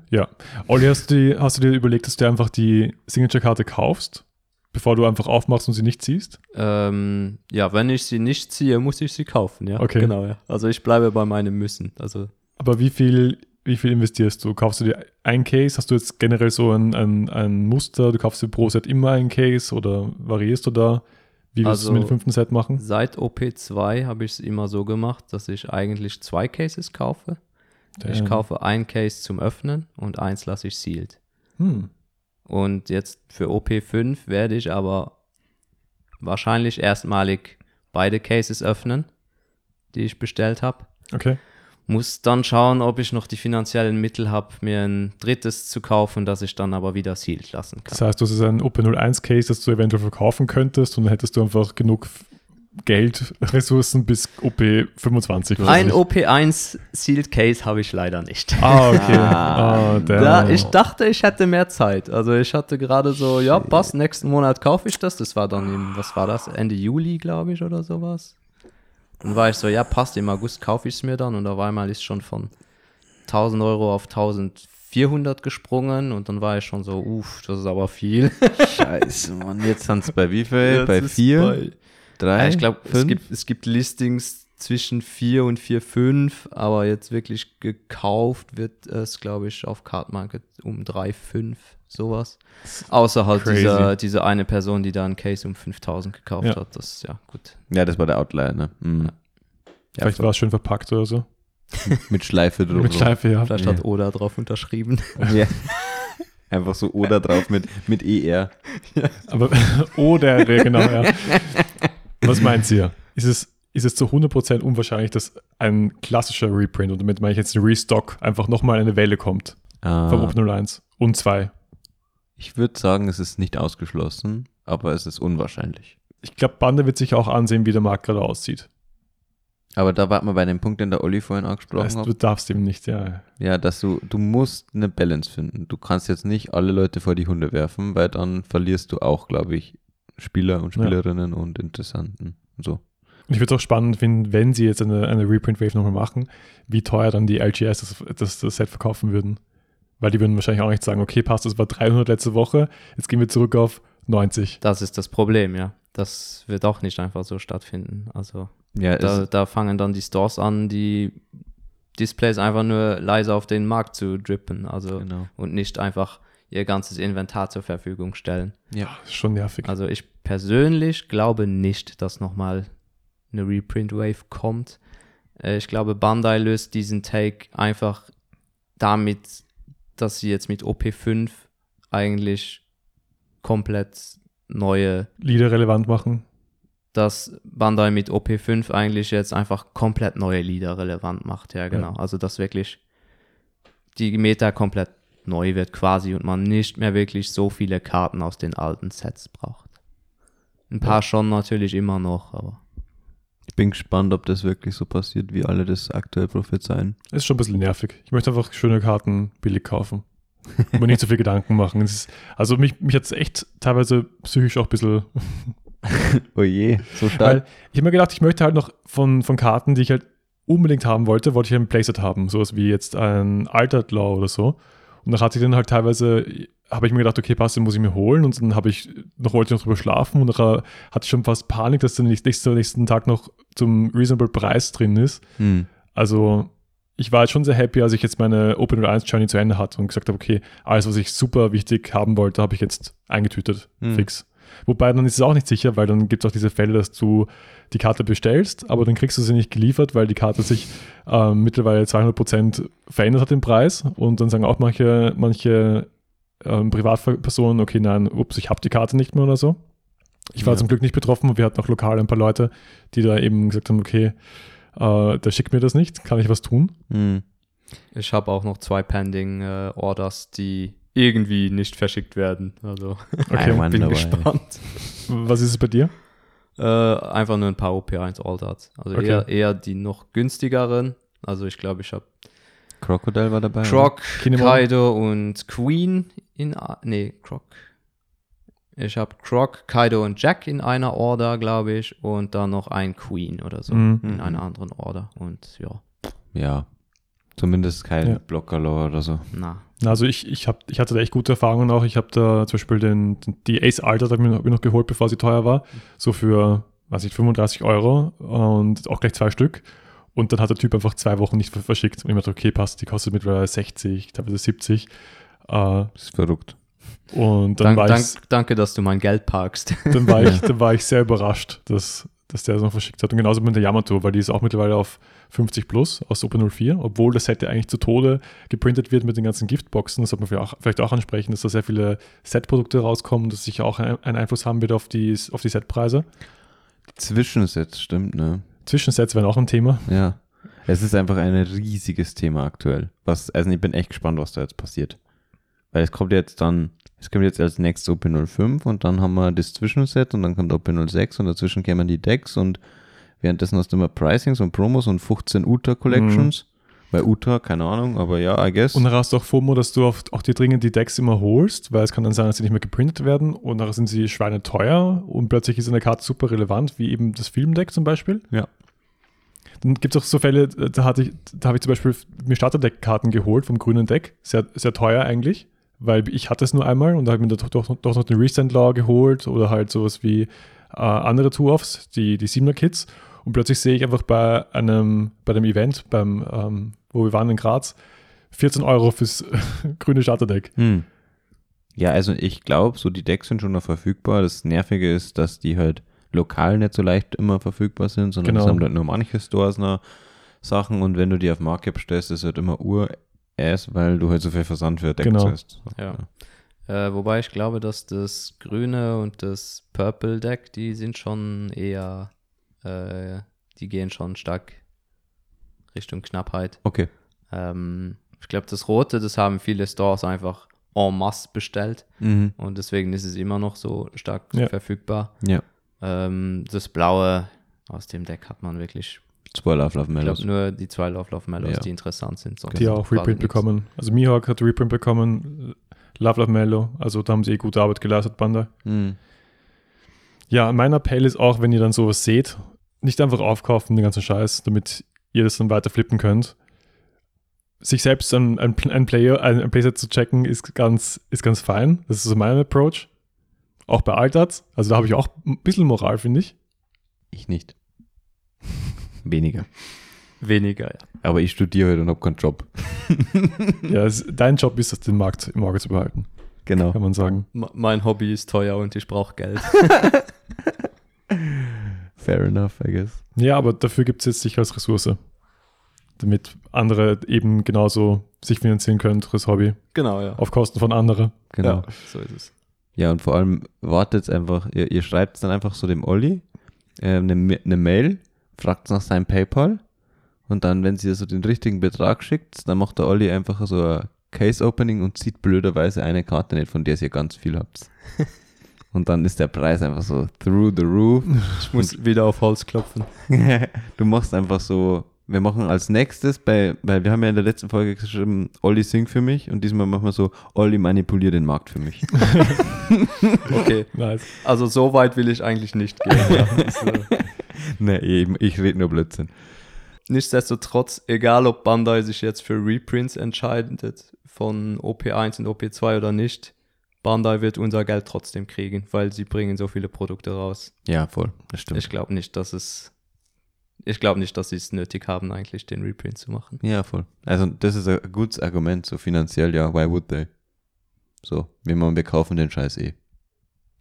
Olli, hast du, die, hast du dir überlegt, dass du einfach die Signature-Karte kaufst, bevor du einfach aufmachst und sie nicht ziehst? Ähm, ja, wenn ich sie nicht ziehe, muss ich sie kaufen, ja. Okay. Genau, ja. Also ich bleibe bei meinem Müssen. Also Aber wie viel, wie viel investierst du? Kaufst du dir ein Case? Hast du jetzt generell so ein, ein, ein Muster? Du kaufst dir pro Set immer ein Case oder variierst du da? Wie willst du es Also- mit dem fünften Set machen? seit OP2 habe ich es immer so gemacht, dass ich eigentlich zwei Cases kaufe. Ich Damn. kaufe ein Case zum Öffnen und eins lasse ich sealed. Hm. Und jetzt für OP5 werde ich aber wahrscheinlich erstmalig beide Cases öffnen, die ich bestellt habe. Okay. Muss dann schauen, ob ich noch die finanziellen Mittel habe, mir ein drittes zu kaufen, das ich dann aber wieder sealed lassen kann. Das heißt, du hast ein OP01 Case, das du eventuell verkaufen könntest und dann hättest du einfach genug Geld, Ressourcen bis OP25. was weiß Ein ich. OP1 Sealed Case habe ich leider nicht. Ah, okay. Ah. Ah. Da, ich dachte, ich hätte mehr Zeit. Also ich hatte gerade so, ja, passt, nächsten Monat kaufe ich das. Das war dann im, was war das, Ende Juli, glaube ich, oder sowas. Dann war ich so, ja, passt, im August kaufe ich es mir dann und auf einmal ist schon von 1000 Euro auf 1400 gesprungen und dann war ich schon so, uff, das ist aber viel. Scheiße, Mann. Jetzt sind es bei wie viel? Jetzt bei vier? bei- drei? Ja, ich glaube, es gibt, es gibt Listings zwischen 4 und 4,5, aber jetzt wirklich gekauft wird es, glaube ich, auf Card Market um 3,5, sowas. Außer halt Crazy. dieser, diese eine Person, die da einen Case um 5000 gekauft Ja. hat. Das ist ja gut. Ja, das war der Outlier, ne? Mhm. Ja, Vielleicht war es schön verpackt oder so. mit Schleife drüber. Mit Schleife, ja. Vielleicht Ja. hat Oda drauf unterschrieben. Ja. Einfach so oder drauf mit, mit ER. Aber, oder, genau, ja. Was meint ihr? Ist es, ist es zu 100% unwahrscheinlich, dass ein klassischer Reprint, und damit meine ich jetzt ein Restock, einfach nochmal eine Welle kommt vom Ah, Open 01 und 2? Ich würde sagen, es ist nicht ausgeschlossen, aber es ist unwahrscheinlich. Ich glaube, Bande wird sich auch ansehen, wie der Markt gerade aussieht. Aber da warten wir bei dem Punkt, den der Olli vorhin angesprochen hat. du darfst eben nicht, ja. Ja, dass du, du musst eine Balance finden. Du kannst jetzt nicht alle Leute vor die Hunde werfen, weil dann verlierst du auch, glaube ich, Spieler und Ja. Spielerinnen und Interessanten. und So. Und ich würde es auch spannend finden, wenn sie jetzt eine, eine Reprint-Wave nochmal machen, wie teuer dann die LGS das, das, das Set verkaufen würden. Weil die würden wahrscheinlich auch nicht sagen, okay, passt, das war 300 letzte Woche, jetzt gehen wir zurück auf 90. Das ist das Problem, ja. Das wird auch nicht einfach so stattfinden. Also Ja, da, es, da fangen dann die Stores an, die Displays einfach nur leise auf den Markt zu drippen. Also genau. und nicht einfach ihr ganzes Inventar zur Verfügung stellen. Ja. Das ist schon nervig. Also ich persönlich glaube nicht, dass nochmal eine Reprint-Wave kommt. Äh, Ich glaube, Bandai löst diesen Take einfach damit, dass sie jetzt mit OP5 eigentlich komplett neue, Lieder relevant machen. dass Bandai mit OP5 eigentlich jetzt einfach komplett neue Lieder relevant macht. Ja, genau. Also dass wirklich die Meta komplett neu wird quasi und man nicht mehr wirklich so viele Karten aus den alten Sets braucht. Ein paar schon natürlich immer noch, aber bin gespannt, ob das wirklich so passiert, wie alle das aktuell prophezeien. Ist schon ein bisschen nervig. Ich möchte einfach schöne Karten billig kaufen. Und mir nicht so viel Gedanken machen. Ist, also mich, mich hat es echt teilweise psychisch auch ein bisschen. Oh je, so Weil stark. ich habe mir gedacht, ich möchte halt noch von, von Karten, die ich halt unbedingt haben wollte, wollte ich ein Playset haben. Sowas wie jetzt ein Altered Law oder so. Und dann hatte ich dann halt teilweise, habe ich mir gedacht, okay, passt, den muss ich mir holen. Und dann habe ich, noch wollte ich noch drüber schlafen und nachher hatte ich schon fast Panik, dass der nächste, nächsten Tag noch zum reasonable Preis drin ist. Hm. Also ich war jetzt schon sehr happy, als ich jetzt meine Open 1 Journey zu Ende hatte und gesagt habe, okay, alles, was ich super wichtig haben wollte, habe ich jetzt eingetütet, Hm. fix. Wobei dann ist es auch nicht sicher, weil dann gibt es auch diese Fälle, dass du die Karte bestellst, aber dann kriegst du sie nicht geliefert, weil die Karte sich ähm, mittlerweile 200% verändert hat im Preis und dann sagen auch manche, manche ähm, Privatpersonen, okay, nein, ups, ich habe die Karte nicht mehr oder so. Ich war Ja. zum Glück nicht betroffen wir hatten auch lokal ein paar Leute, die da eben gesagt haben, okay, äh, der schickt mir das nicht, kann ich was tun? Hm. ich habe auch noch zwei Pending äh, Orders, die irgendwie nicht verschickt werden. Also Okay, bin gespannt. Was ist es bei dir? Äh, einfach nur ein paar OP1 Orders. Also Okay. eher, eher die noch günstigeren. Also ich glaube, ich habe Crocodile war dabei. Croc? Kaido und Queen in. a- Nee, Croc. Ich habe Croc, Kaido und Jack in einer Order, glaube ich. Und dann noch ein Queen oder so Mhm. in einer anderen Order. Und ja? Ja. Zumindest kein Ja. Blockerlore oder so. na. Also ich, ich, hab, ich hatte da echt gute Erfahrungen auch. Ich habe da zum Beispiel den, die Ace Alter habe ich, mir noch- geholt, bevor sie teuer war. So für, weiß ich, 35 Euro und auch gleich zwei Stück. Und dann hat der Typ einfach zwei Wochen nicht ver- verschickt. Und ich dachte, okay, passt, die kostet mittlerweile 60, teilweise 70. Äh, Das ist verrückt. und dann Dank, war, dank, ich, danke, dass du mein Geld parkst. dann, war ich, dann war ich sehr überrascht, dass, dass der es noch verschickt hat. Und genauso mit der Yamato, weil die ist auch mittlerweile auf 50 plus aus Open 04, obwohl das Set ja eigentlich zu Tode geprintet wird mit den ganzen Giftboxen. Das sollte man vielleicht auch, ansprechen, dass da sehr viele Set-Produkte rauskommen, dass sicher auch ein- einen Einfluss haben wird auf die, auf die Setpreise. Zwischensets, stimmt, ne? Zwischensets wären auch ein Thema. Ja. Es ist einfach ein riesiges Thema aktuell. Was, also ich bin echt gespannt, was da jetzt passiert. Weil es kommt jetzt dann, es kommt jetzt als nächstes OP05 und dann haben wir das Zwischenset und dann kommt OP06 und dazwischen kämen die Decks und währenddessen hast du immer Pricings und Promos und 15 Uta Collections. Bei Uta, keine Ahnung, aber ja, I guess. Und dann hast du auch FOMO, dass du oft auch dir dringend die Decks immer holst, weil es kann dann sein, dass sie nicht mehr geprintet werden und nachher sind sie schweineteuer und plötzlich ist eine Karte super relevant, wie eben das Filmdeck zum Beispiel. Ja. Dann gibt es auch so Fälle, da, hatte ich, da habe ich zum Beispiel mir Starterdeck-Karten geholt vom grünen Deck. Sehr, sehr teuer eigentlich, weil ich hatte es nur einmal und da habe ich mir doch, doch, doch noch den Resend Law geholt oder halt sowas wie äh, andere Two-Offs, die, die Siebener-Kits. Und plötzlich sehe ich einfach bei einem, bei dem Event, beim, ähm, wo wir waren in Graz, 14 Euro fürs grüne Starterdeck. Hm. Ja, also ich glaube, so die Decks sind schon noch verfügbar. Das Nervige ist, dass die halt lokal nicht so leicht immer verfügbar sind, sondern Genau. es haben halt nur manche Stores noch Sachen und wenn du die auf Market bestellst, ist halt immer ur-ass, weil du halt so viel Versand für Decks Genau. hast. So, Ja. Äh, wobei ich glaube, dass das grüne und das Purple Deck, die sind schon eher, äh, die gehen schon stark Richtung Knappheit. Okay. Ähm, ich glaube, das rote, das haben viele Stores einfach en masse bestellt Mhm. und deswegen ist es immer noch so stark Ja. verfügbar. Ja. Ähm, das blaue aus dem Deck hat man wirklich, Zwei Love Love ich Mellows. glaube, nur die zwei Love Love Mellows, Ja. die interessant sind. sonst die auch Reprint nichts. bekommen. Also Mihawk hat Reprint bekommen, Love Love Mellow, also da haben sie eh gute Arbeit geleistet, Bandai. Mhm. Ja, mein Appell ist auch, wenn ihr dann sowas seht, nicht einfach aufkaufen, den ganzen Scheiß, damit ihr das dann weiter flippen könnt. Sich selbst ein, ein, ein Player, ein, ein Playset zu checken, ist ganz, ist ganz fein. Das ist so mein Approach. Auch bei Altarts. Also da habe ich auch ein bisschen Moral, finde ich. Ich nicht. Weniger. Weniger, ja. Aber ich studiere heute und habe keinen Job. Ja, es, dein Job ist es, den Markt im Auge zu behalten, Genau. kann man sagen. M- Mein Hobby ist teuer und ich brauche Geld. Fair enough, I guess. Ja, aber dafür gibt es jetzt sich als Ressource. Damit andere eben genauso sich finanzieren können fürs Hobby. genau, ja. Auf Kosten von anderen. Genau. Ja, so ist es. Ja, und vor allem wartet einfach, ihr, ihr schreibt dann einfach so dem Olli äh, eine, eine Mail, fragt nach seinem PayPal und dann, wenn sie so den richtigen Betrag schickt, dann macht der Olli einfach so ein Case-Opening und zieht blöderweise eine Karte nicht, von der ihr ganz viel habt. und dann ist der Preis einfach so through the roof. Ich muss wieder auf Holz klopfen. du machst einfach so, wir machen als nächstes, bei, weil wir haben ja in der letzten Folge geschrieben, Olli sing für mich und diesmal machen wir so, Olli manipuliert den Markt für mich. Okay, Nice. also so weit will ich eigentlich nicht gehen. Ja. Das, äh, nee, eben, ich rede nur Blödsinn. Nichtsdestotrotz, egal ob Bandai sich jetzt für Reprints entscheidet von OP1 und OP2 oder nicht, Bandai wird unser Geld trotzdem kriegen, weil sie bringen so viele Produkte raus. Ja, voll, das stimmt. Ich glaube nicht, dass es ich glaube nicht, dass sie es nötig haben, eigentlich den Reprint zu machen. Ja, voll. Also das ist ein gutes Argument, so finanziell, ja, why would they? So, wir, machen, wir kaufen den Scheiß eh.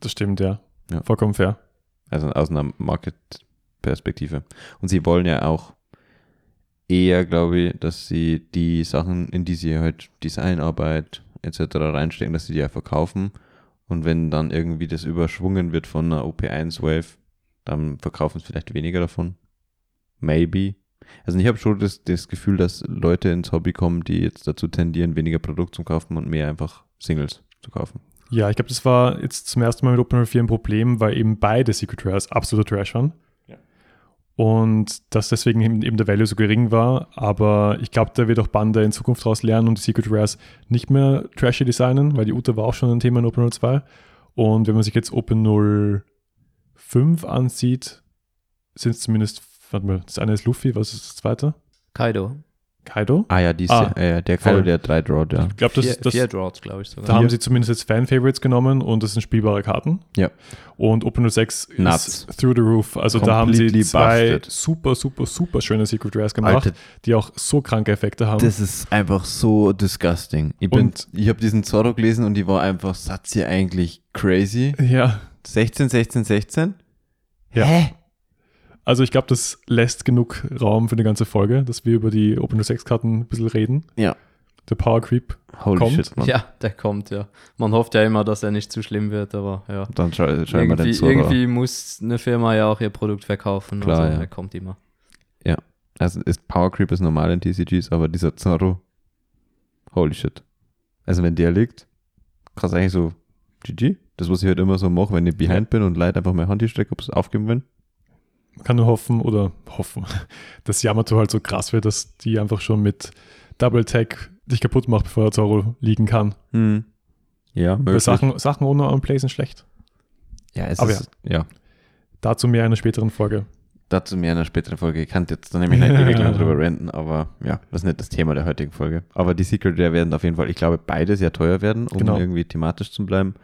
Das stimmt, ja. Ja. Vollkommen fair. Also aus einer Market-Perspektive. Und sie wollen ja auch eher, glaube ich, dass sie die Sachen, in die sie halt Designarbeit etc. reinstecken, dass sie die ja verkaufen. Und wenn dann irgendwie das überschwungen wird von einer OP1-Wave, dann verkaufen sie vielleicht weniger davon. Maybe. Also ich habe schon das, das Gefühl, dass Leute ins Hobby kommen, die jetzt dazu tendieren, weniger Produkt zu kaufen und mehr einfach Singles zu kaufen. Ja, ich glaube, das war jetzt zum ersten Mal mit OpenRL4 ein Problem, weil eben beide Secret Rares absoluter Trash waren. Und dass deswegen eben der Value so gering war. Aber ich glaube, da wird auch Bandai in Zukunft daraus lernen und die Secret Rares nicht mehr trashy designen, weil die Uta war auch schon ein Thema in OpenRL 2. Und wenn man sich jetzt OpenRL5 ansieht, sind es zumindest, warte mal, das eine ist Luffy, was ist das zweite? Kaido. Kaido? Ah ja, die Ah, äh, der voll. Kaido, der drei Drawt, ja. Ich glaube, das, vier, das, vier Draws, glaube ich sogar. Da haben sie zumindest jetzt Fan-Favorites genommen und das sind spielbare Karten. Ja. Und OpenO6 Nuts. ist through the roof. Also da haben sie Completely zwei busted. super, super, super schöne Secret Rares gemacht, Alter, die auch so kranke Effekte haben. das ist einfach so disgusting. Ich, bin- Und- ich habe diesen Zorro gelesen und die war einfach, Satz hier eigentlich crazy. ja, 16, 16, 16? Ja. Hä? Also ich glaube, das lässt genug Raum für eine ganze Folge, dass wir über die OpenO6-Karten ein bisschen reden. Ja. Der Power Creep. Holy Kommt. shit, man. Ja, der kommt, ja. Man hofft ja immer, dass er nicht zu schlimm wird, aber ja. Dann schau, schau ich mal den Irgendwie, Zorro. irgendwie muss eine Firma ja auch ihr Produkt verkaufen. Klar, also ja. er kommt immer. Also ist Power Creep ist normal in TCGs, aber dieser Zorro, holy shit. Also wenn der liegt, kannst du eigentlich so, GG. Das, was ich halt immer so mache, wenn ich behind bin und Leute einfach meine Hand strecke, ob sie aufgeben wollen. Man kann nur hoffen oder hoffen, dass Yamato halt so krass wird, dass die einfach schon mit Double Tag dich kaputt macht, bevor der Zoro liegen kann. Hm. Ja, Weil möglich. Sachen, Sachen ohne On-Play sind schlecht. Ja, es Aber ist, ja. Dazu mehr in einer späteren Folge. dazu mehr in einer späteren Folge. Ich kann jetzt dann nämlich nicht ewig lang drüber renten, aber ja, das ist nicht das Thema der heutigen Folge. Aber die Secret Rare werden auf jeden Fall, ich glaube, beide sehr teuer werden, um Genau. irgendwie thematisch zu bleiben.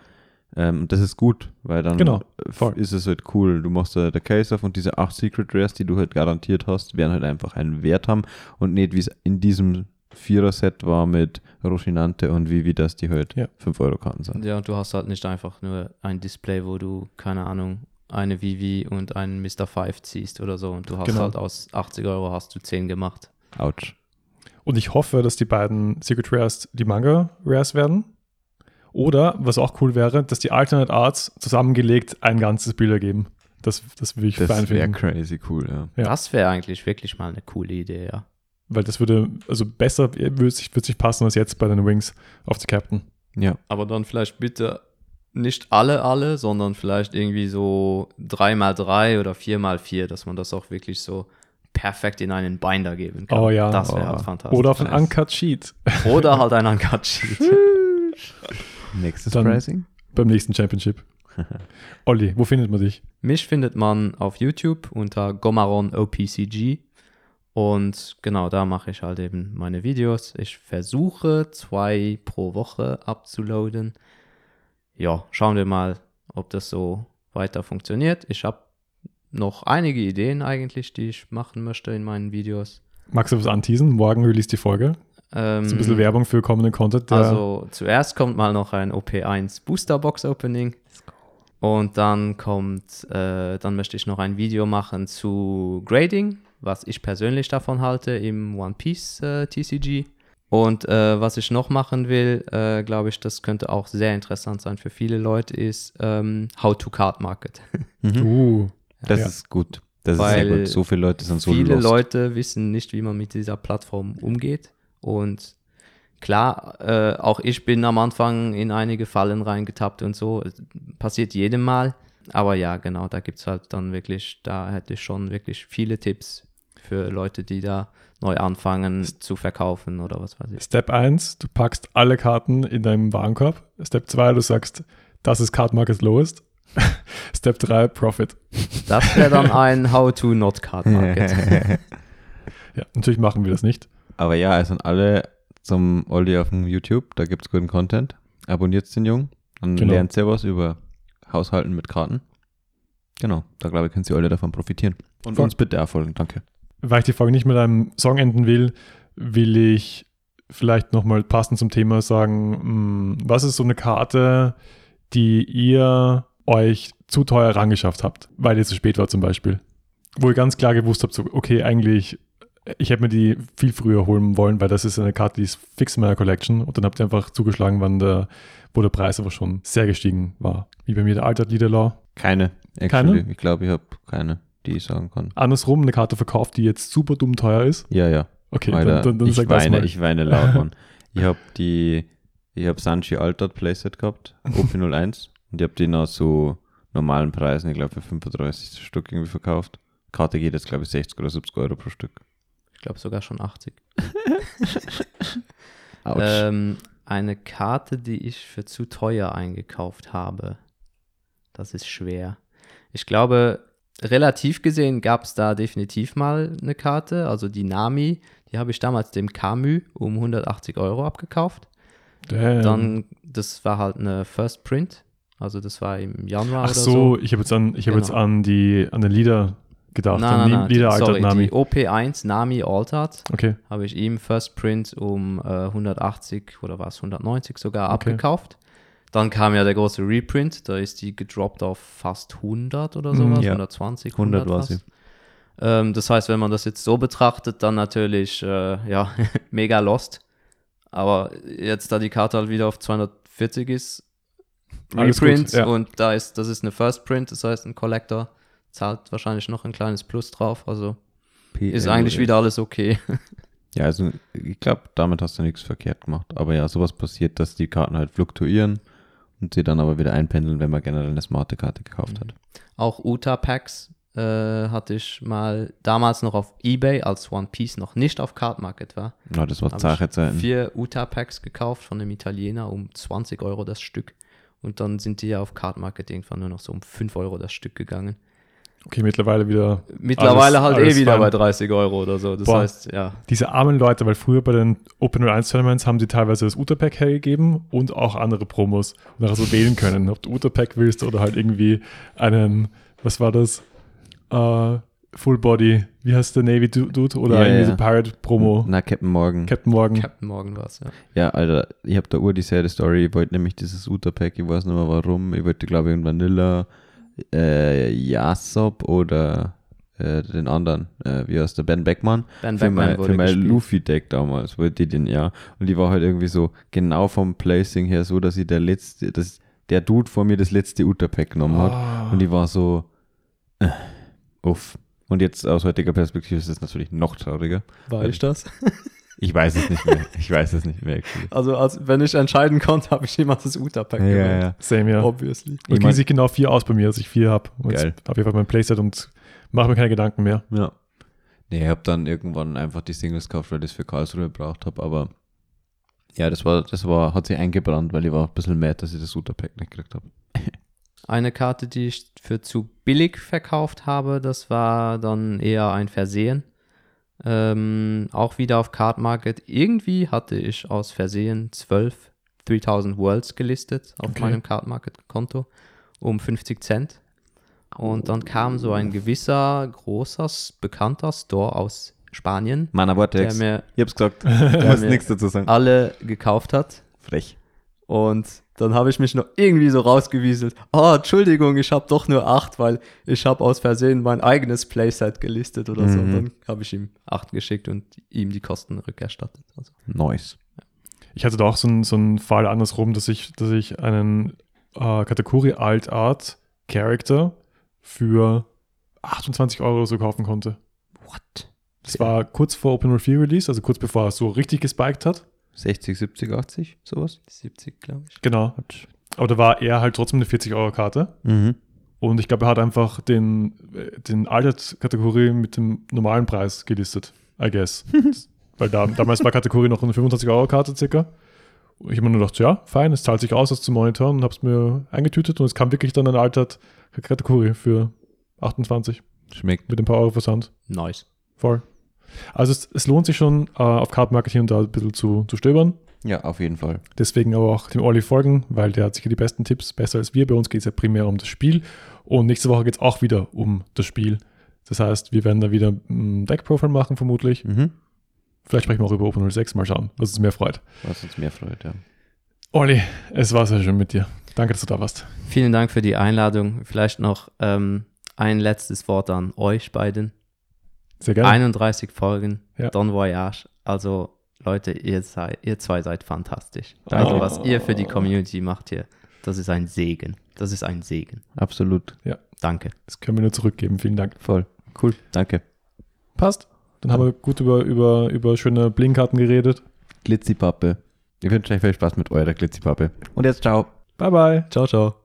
Ähm, und das ist gut, weil dann Genau, äh, ist es halt cool. Du machst da der Case auf und diese acht Secret Rares, die du halt garantiert hast, werden halt einfach einen Wert haben und nicht wie es in diesem Vierer-Set war mit Rochinante und Vivi, dass die halt Ja. 5-Euro-Karten sind. Ja, und du hast halt nicht einfach nur ein Display, wo du, keine Ahnung, eine Vivi und einen Mr. Five ziehst oder so. Und du hast Genau. halt aus 80 Euro hast du 10 gemacht. Autsch. Und ich hoffe, dass die beiden Secret Rares die Manga Rares werden. Oder, was auch cool wäre, dass die Alternate Arts zusammengelegt ein ganzes Bild ergeben. Das, das würde ich fein Das wäre finden. crazy cool, ja. Ja. Das wäre eigentlich wirklich mal eine coole Idee, ja. Weil das würde, also besser würde sich, würde sich passen als jetzt bei den Wings of the Captain. Ja, Aber dann vielleicht bitte nicht alle, alle, sondern vielleicht irgendwie so 3x3 oder 4x4, dass man das auch wirklich so perfekt in einen Binder geben kann. Oh ja. Das wäre Oh. halt fantastisch. Oder auf ein. Uncut Sheet Oder halt ein Uncut Sheet. nächstes Dann- Pricing. beim nächsten Championship. Olli, wo findet man dich? Mich findet man auf YouTube unter Gomaron OPCG. Und genau da mache ich halt eben meine Videos. Ich versuche zwei pro Woche abzuladen. Ja, schauen wir mal, ob das so weiter funktioniert. Ich habe noch einige Ideen eigentlich, die ich machen möchte in meinen Videos. Magst du was anteasen? Morgen release die Folge. Ähm, So ein bisschen Werbung für kommenden Content. Der, Also zuerst kommt mal noch ein OP1 Booster Box Opening. Und dann kommt, äh, dann möchte ich noch ein Video machen zu Grading, was ich persönlich davon halte im One Piece äh, TCG. Und äh, was ich noch machen will, äh, glaube ich, das könnte auch sehr interessant sein für viele Leute, ist ähm, How to Card Market. uh, Das Ja. ist gut. Das ist sehr Weil gut. So viele Leute sind so Viele lost. Leute wissen nicht, wie man mit dieser Plattform umgeht. Und klar, äh, auch ich bin am Anfang in einige Fallen reingetappt und so. Passiert jedem Mal. Aber ja, genau, da gibt es halt dann wirklich, da hätte ich schon wirklich viele Tipps für Leute, die da neu anfangen zu verkaufen oder was weiß ich. Step 1, du packst alle Karten in deinem Warenkorb. Step 2, du sagst, das ist Card Market Lowest. Step 3, Profit. Das wäre dann ein How to Not Card Market. Ja, natürlich machen wir das nicht. Aber ja, also an alle zum Olli auf dem YouTube, da gibt es guten Content. Abonniert den Jungen, dann Genau. lernt ihr was über Haushalten mit Karten. Genau, da glaube ich, können Sie alle davon profitieren. Und Voll. uns bitte erfolgen, danke. Weil ich die Folge nicht mit einem Song enden will, will ich vielleicht nochmal passend zum Thema sagen, mh, was ist so eine Karte, die ihr euch zu teuer rangeschafft habt, weil ihr zu spät war zum Beispiel. Wo ihr ganz klar gewusst habt, so, okay, eigentlich, ich hätte mir die viel früher holen wollen, weil das ist eine Karte, die ist fix in meiner Collection und dann habt ihr einfach zugeschlagen, wann der, wo der Preis aber schon sehr gestiegen war. Wie bei mir der Altered Leader Law. Keine, actually. Ich glaube, ich habe keine, die ich sagen kann. Andersrum eine Karte verkauft, die jetzt super dumm teuer ist. Ja, ja. Okay, Alter, dann, dann, dann ich, sag das weine, mal. ich weine laut, Mann. ich habe die, ich habe Sanchi Altered Playset gehabt, OP01. und ich habe den aus so normalen Preisen, ich glaube für 35 Stück irgendwie verkauft. Karte geht jetzt, glaube ich, 60 oder 70 Euro pro Stück. Ich glaube sogar schon 80. Autsch. Ähm, eine Karte, die ich für zu teuer eingekauft habe. Das ist schwer. Ich glaube, relativ gesehen gab es da definitiv mal eine Karte. Also die Nami, die habe ich damals dem Camus um 180 Euro abgekauft. Damn. Dann, das war halt eine First Print. Also das war im Januar Ach oder so, so. ich habe jetzt an, ich habe Genau. jetzt an die an den Lieder gedacht. Nein, nein, nein, Lieder sorry, Nami. die OP1 Nami Altered Okay. habe ich ihm First Print um äh, 180 oder was 190 sogar Okay. abgekauft. Dann kam ja der große Reprint, da ist die gedroppt auf fast 100 oder sowas, Mhm, ja. 120, 100 100 war fast. sie. Ähm, das heißt, wenn man das jetzt so betrachtet, dann natürlich äh, ja mega lost. Aber jetzt, da die Karte halt wieder auf 240 ist, Reprint gut, ja. und da ist, das ist eine First Print, das heißt, ein Collector zahlt wahrscheinlich noch ein kleines Plus drauf. Also ist eigentlich wieder alles okay. Ja, also ich glaube, damit hast du nichts verkehrt gemacht. Aber ja, sowas passiert, dass die Karten halt fluktuieren und sie dann aber wieder einpendeln, wenn man generell eine smarte Karte gekauft hat. Auch Uta-Packs äh, hatte ich mal damals noch auf Ebay, als One Piece noch nicht auf Card Market war. Ja, das war ich Zeiten. vier Uta-Packs gekauft von einem Italiener um 20 Euro das Stück. Und dann sind die ja auf Card Market irgendwann nur noch so um 5 Euro das Stück gegangen. Okay, mittlerweile wieder. Mittlerweile Alles- halt alles eh wieder fein. bei 30 Euro oder so. Das Boah. heißt, ja. Diese armen Leute, weil früher bei den Open 01 Tournaments haben sie teilweise das Uta-Pack hergegeben und auch andere Promos. Und dann hast du wählen können, ob du Uta-Pack willst oder halt irgendwie einen, was war das? Äh, Full Body, wie heißt der Navy Du- Dude? Oder Ja, irgendwie ja. so Pirate Promo. Na, Captain Morgan. Captain Morgan. Captain Morgan war es, ja. Ja, Alter, ich habe da ur die selbe Story. Ich wollte nämlich dieses Uta-Pack, ich weiß nicht mehr warum. Ich wollte, glaube ich, in Vanilla äh, Yasop oder äh, den anderen, äh, wie heißt der, Ben Beckmann. Ben für Beckman mein, für mein. Luffy-Deck damals, wollte ich den, ja. Und die war halt irgendwie so genau vom Placing her so, dass ich der letzte, dass der Dude vor mir das letzte Uta-Pack genommen hat. Ah. Und die war so, äh, uff. Und jetzt aus heutiger Perspektive ist es natürlich noch trauriger. War ich das? Ich weiß es nicht mehr. Ich weiß es nicht mehr. actually. Also, als, wenn ich entscheiden konnte, habe ich immer das Uta-Pack Ja, gewählt. ja. Same, ja. Obviously. Und Ich mein- sich genau vier aus bei mir, als ich vier habe. Geil. habe ich einfach mein Playset und mache mir keine Gedanken mehr. Ja. Nee, ich habe dann irgendwann einfach die Singles gekauft, weil ich das für Karlsruhe gebraucht habe, aber ja, das war, das war, hat sich eingebrannt, weil ich war ein bisschen mad, dass ich das Uta-Pack nicht gekriegt habe. Eine Karte, die ich für zu billig verkauft habe, das war dann eher ein Versehen. Ähm, auch wieder auf Card Market. Irgendwie hatte ich aus Versehen 12 3000 Worlds gelistet auf Okay. meinem Card Market Konto um 50 Cent. Und dann kam so ein gewisser, großer, bekannter Store aus Spanien, Mana der Vortex. mir Ich hab's gesagt. Du musst nichts dazu sagen. alle gekauft hat. Frech. Und dann habe ich mich noch irgendwie so rausgewieselt. Oh, Entschuldigung, ich habe doch nur acht, weil ich habe aus Versehen mein eigenes Playset gelistet oder so. Mhm. Dann habe ich ihm acht geschickt und ihm die Kosten rückerstattet. Also, Nice. Ich hatte da auch so einen so einen Fall andersrum, dass ich, dass ich einen äh, Kategorie Alt Art Character für 28 Euro so kaufen konnte. What? Das war kurz vor Open World 4 Release, also kurz bevor er so richtig gespiked hat. 60, 70, 80, sowas? 70, glaube ich. Genau. Aber da war er halt trotzdem eine 40 Euro Karte. Mhm. Und ich glaube, er hat einfach den, äh, den Altert-Kategorie mit dem normalen Preis gelistet, I guess. Weil da, damals war Kategorie noch eine 25-Euro-Karte circa. Und ich habe mir nur gedacht, ja, fein, es zahlt sich aus, das zu monitoren und habe es mir eingetütet und es kam wirklich dann ein Altert-Kategorie für 28 Schmeckt. mit ein paar Euro Versand. Nice. Voll. Also es, es lohnt sich schon, äh, auf Card Market hier und da ein bisschen zu, zu stöbern. Ja, auf jeden Fall. Deswegen aber auch dem Olli folgen, weil der hat sicher die besten Tipps, besser als wir. Bei uns geht es ja primär um das Spiel. Und nächste Woche geht es auch wieder um das Spiel. Das heißt, wir werden da wieder ein Deck-Profile machen, vermutlich. Mhm. Vielleicht sprechen wir auch über Open 06, mal schauen, was uns mehr freut. Was uns mehr freut, ja. Olli, es war sehr schön mit dir. Danke, dass du da warst. Vielen Dank für die Einladung. Vielleicht noch ähm, ein letztes Wort an euch beiden. Sehr gerne. 31 Folgen, Ja. Don Voyage. Also Leute, ihr, seid, ihr zwei seid fantastisch. Also Oh. was ihr für die Community macht hier, das ist ein Segen. Das ist ein Segen. Absolut. Danke. Das können wir nur zurückgeben. Vielen Dank. Voll. Cool. Danke. Passt. Dann haben wir gut über, über, über schöne Blinkkarten geredet. Glitzipappe. Ich wünsche euch viel Spaß mit eurer Glitzipappe. Und jetzt ciao. Bye, bye. Ciao, ciao.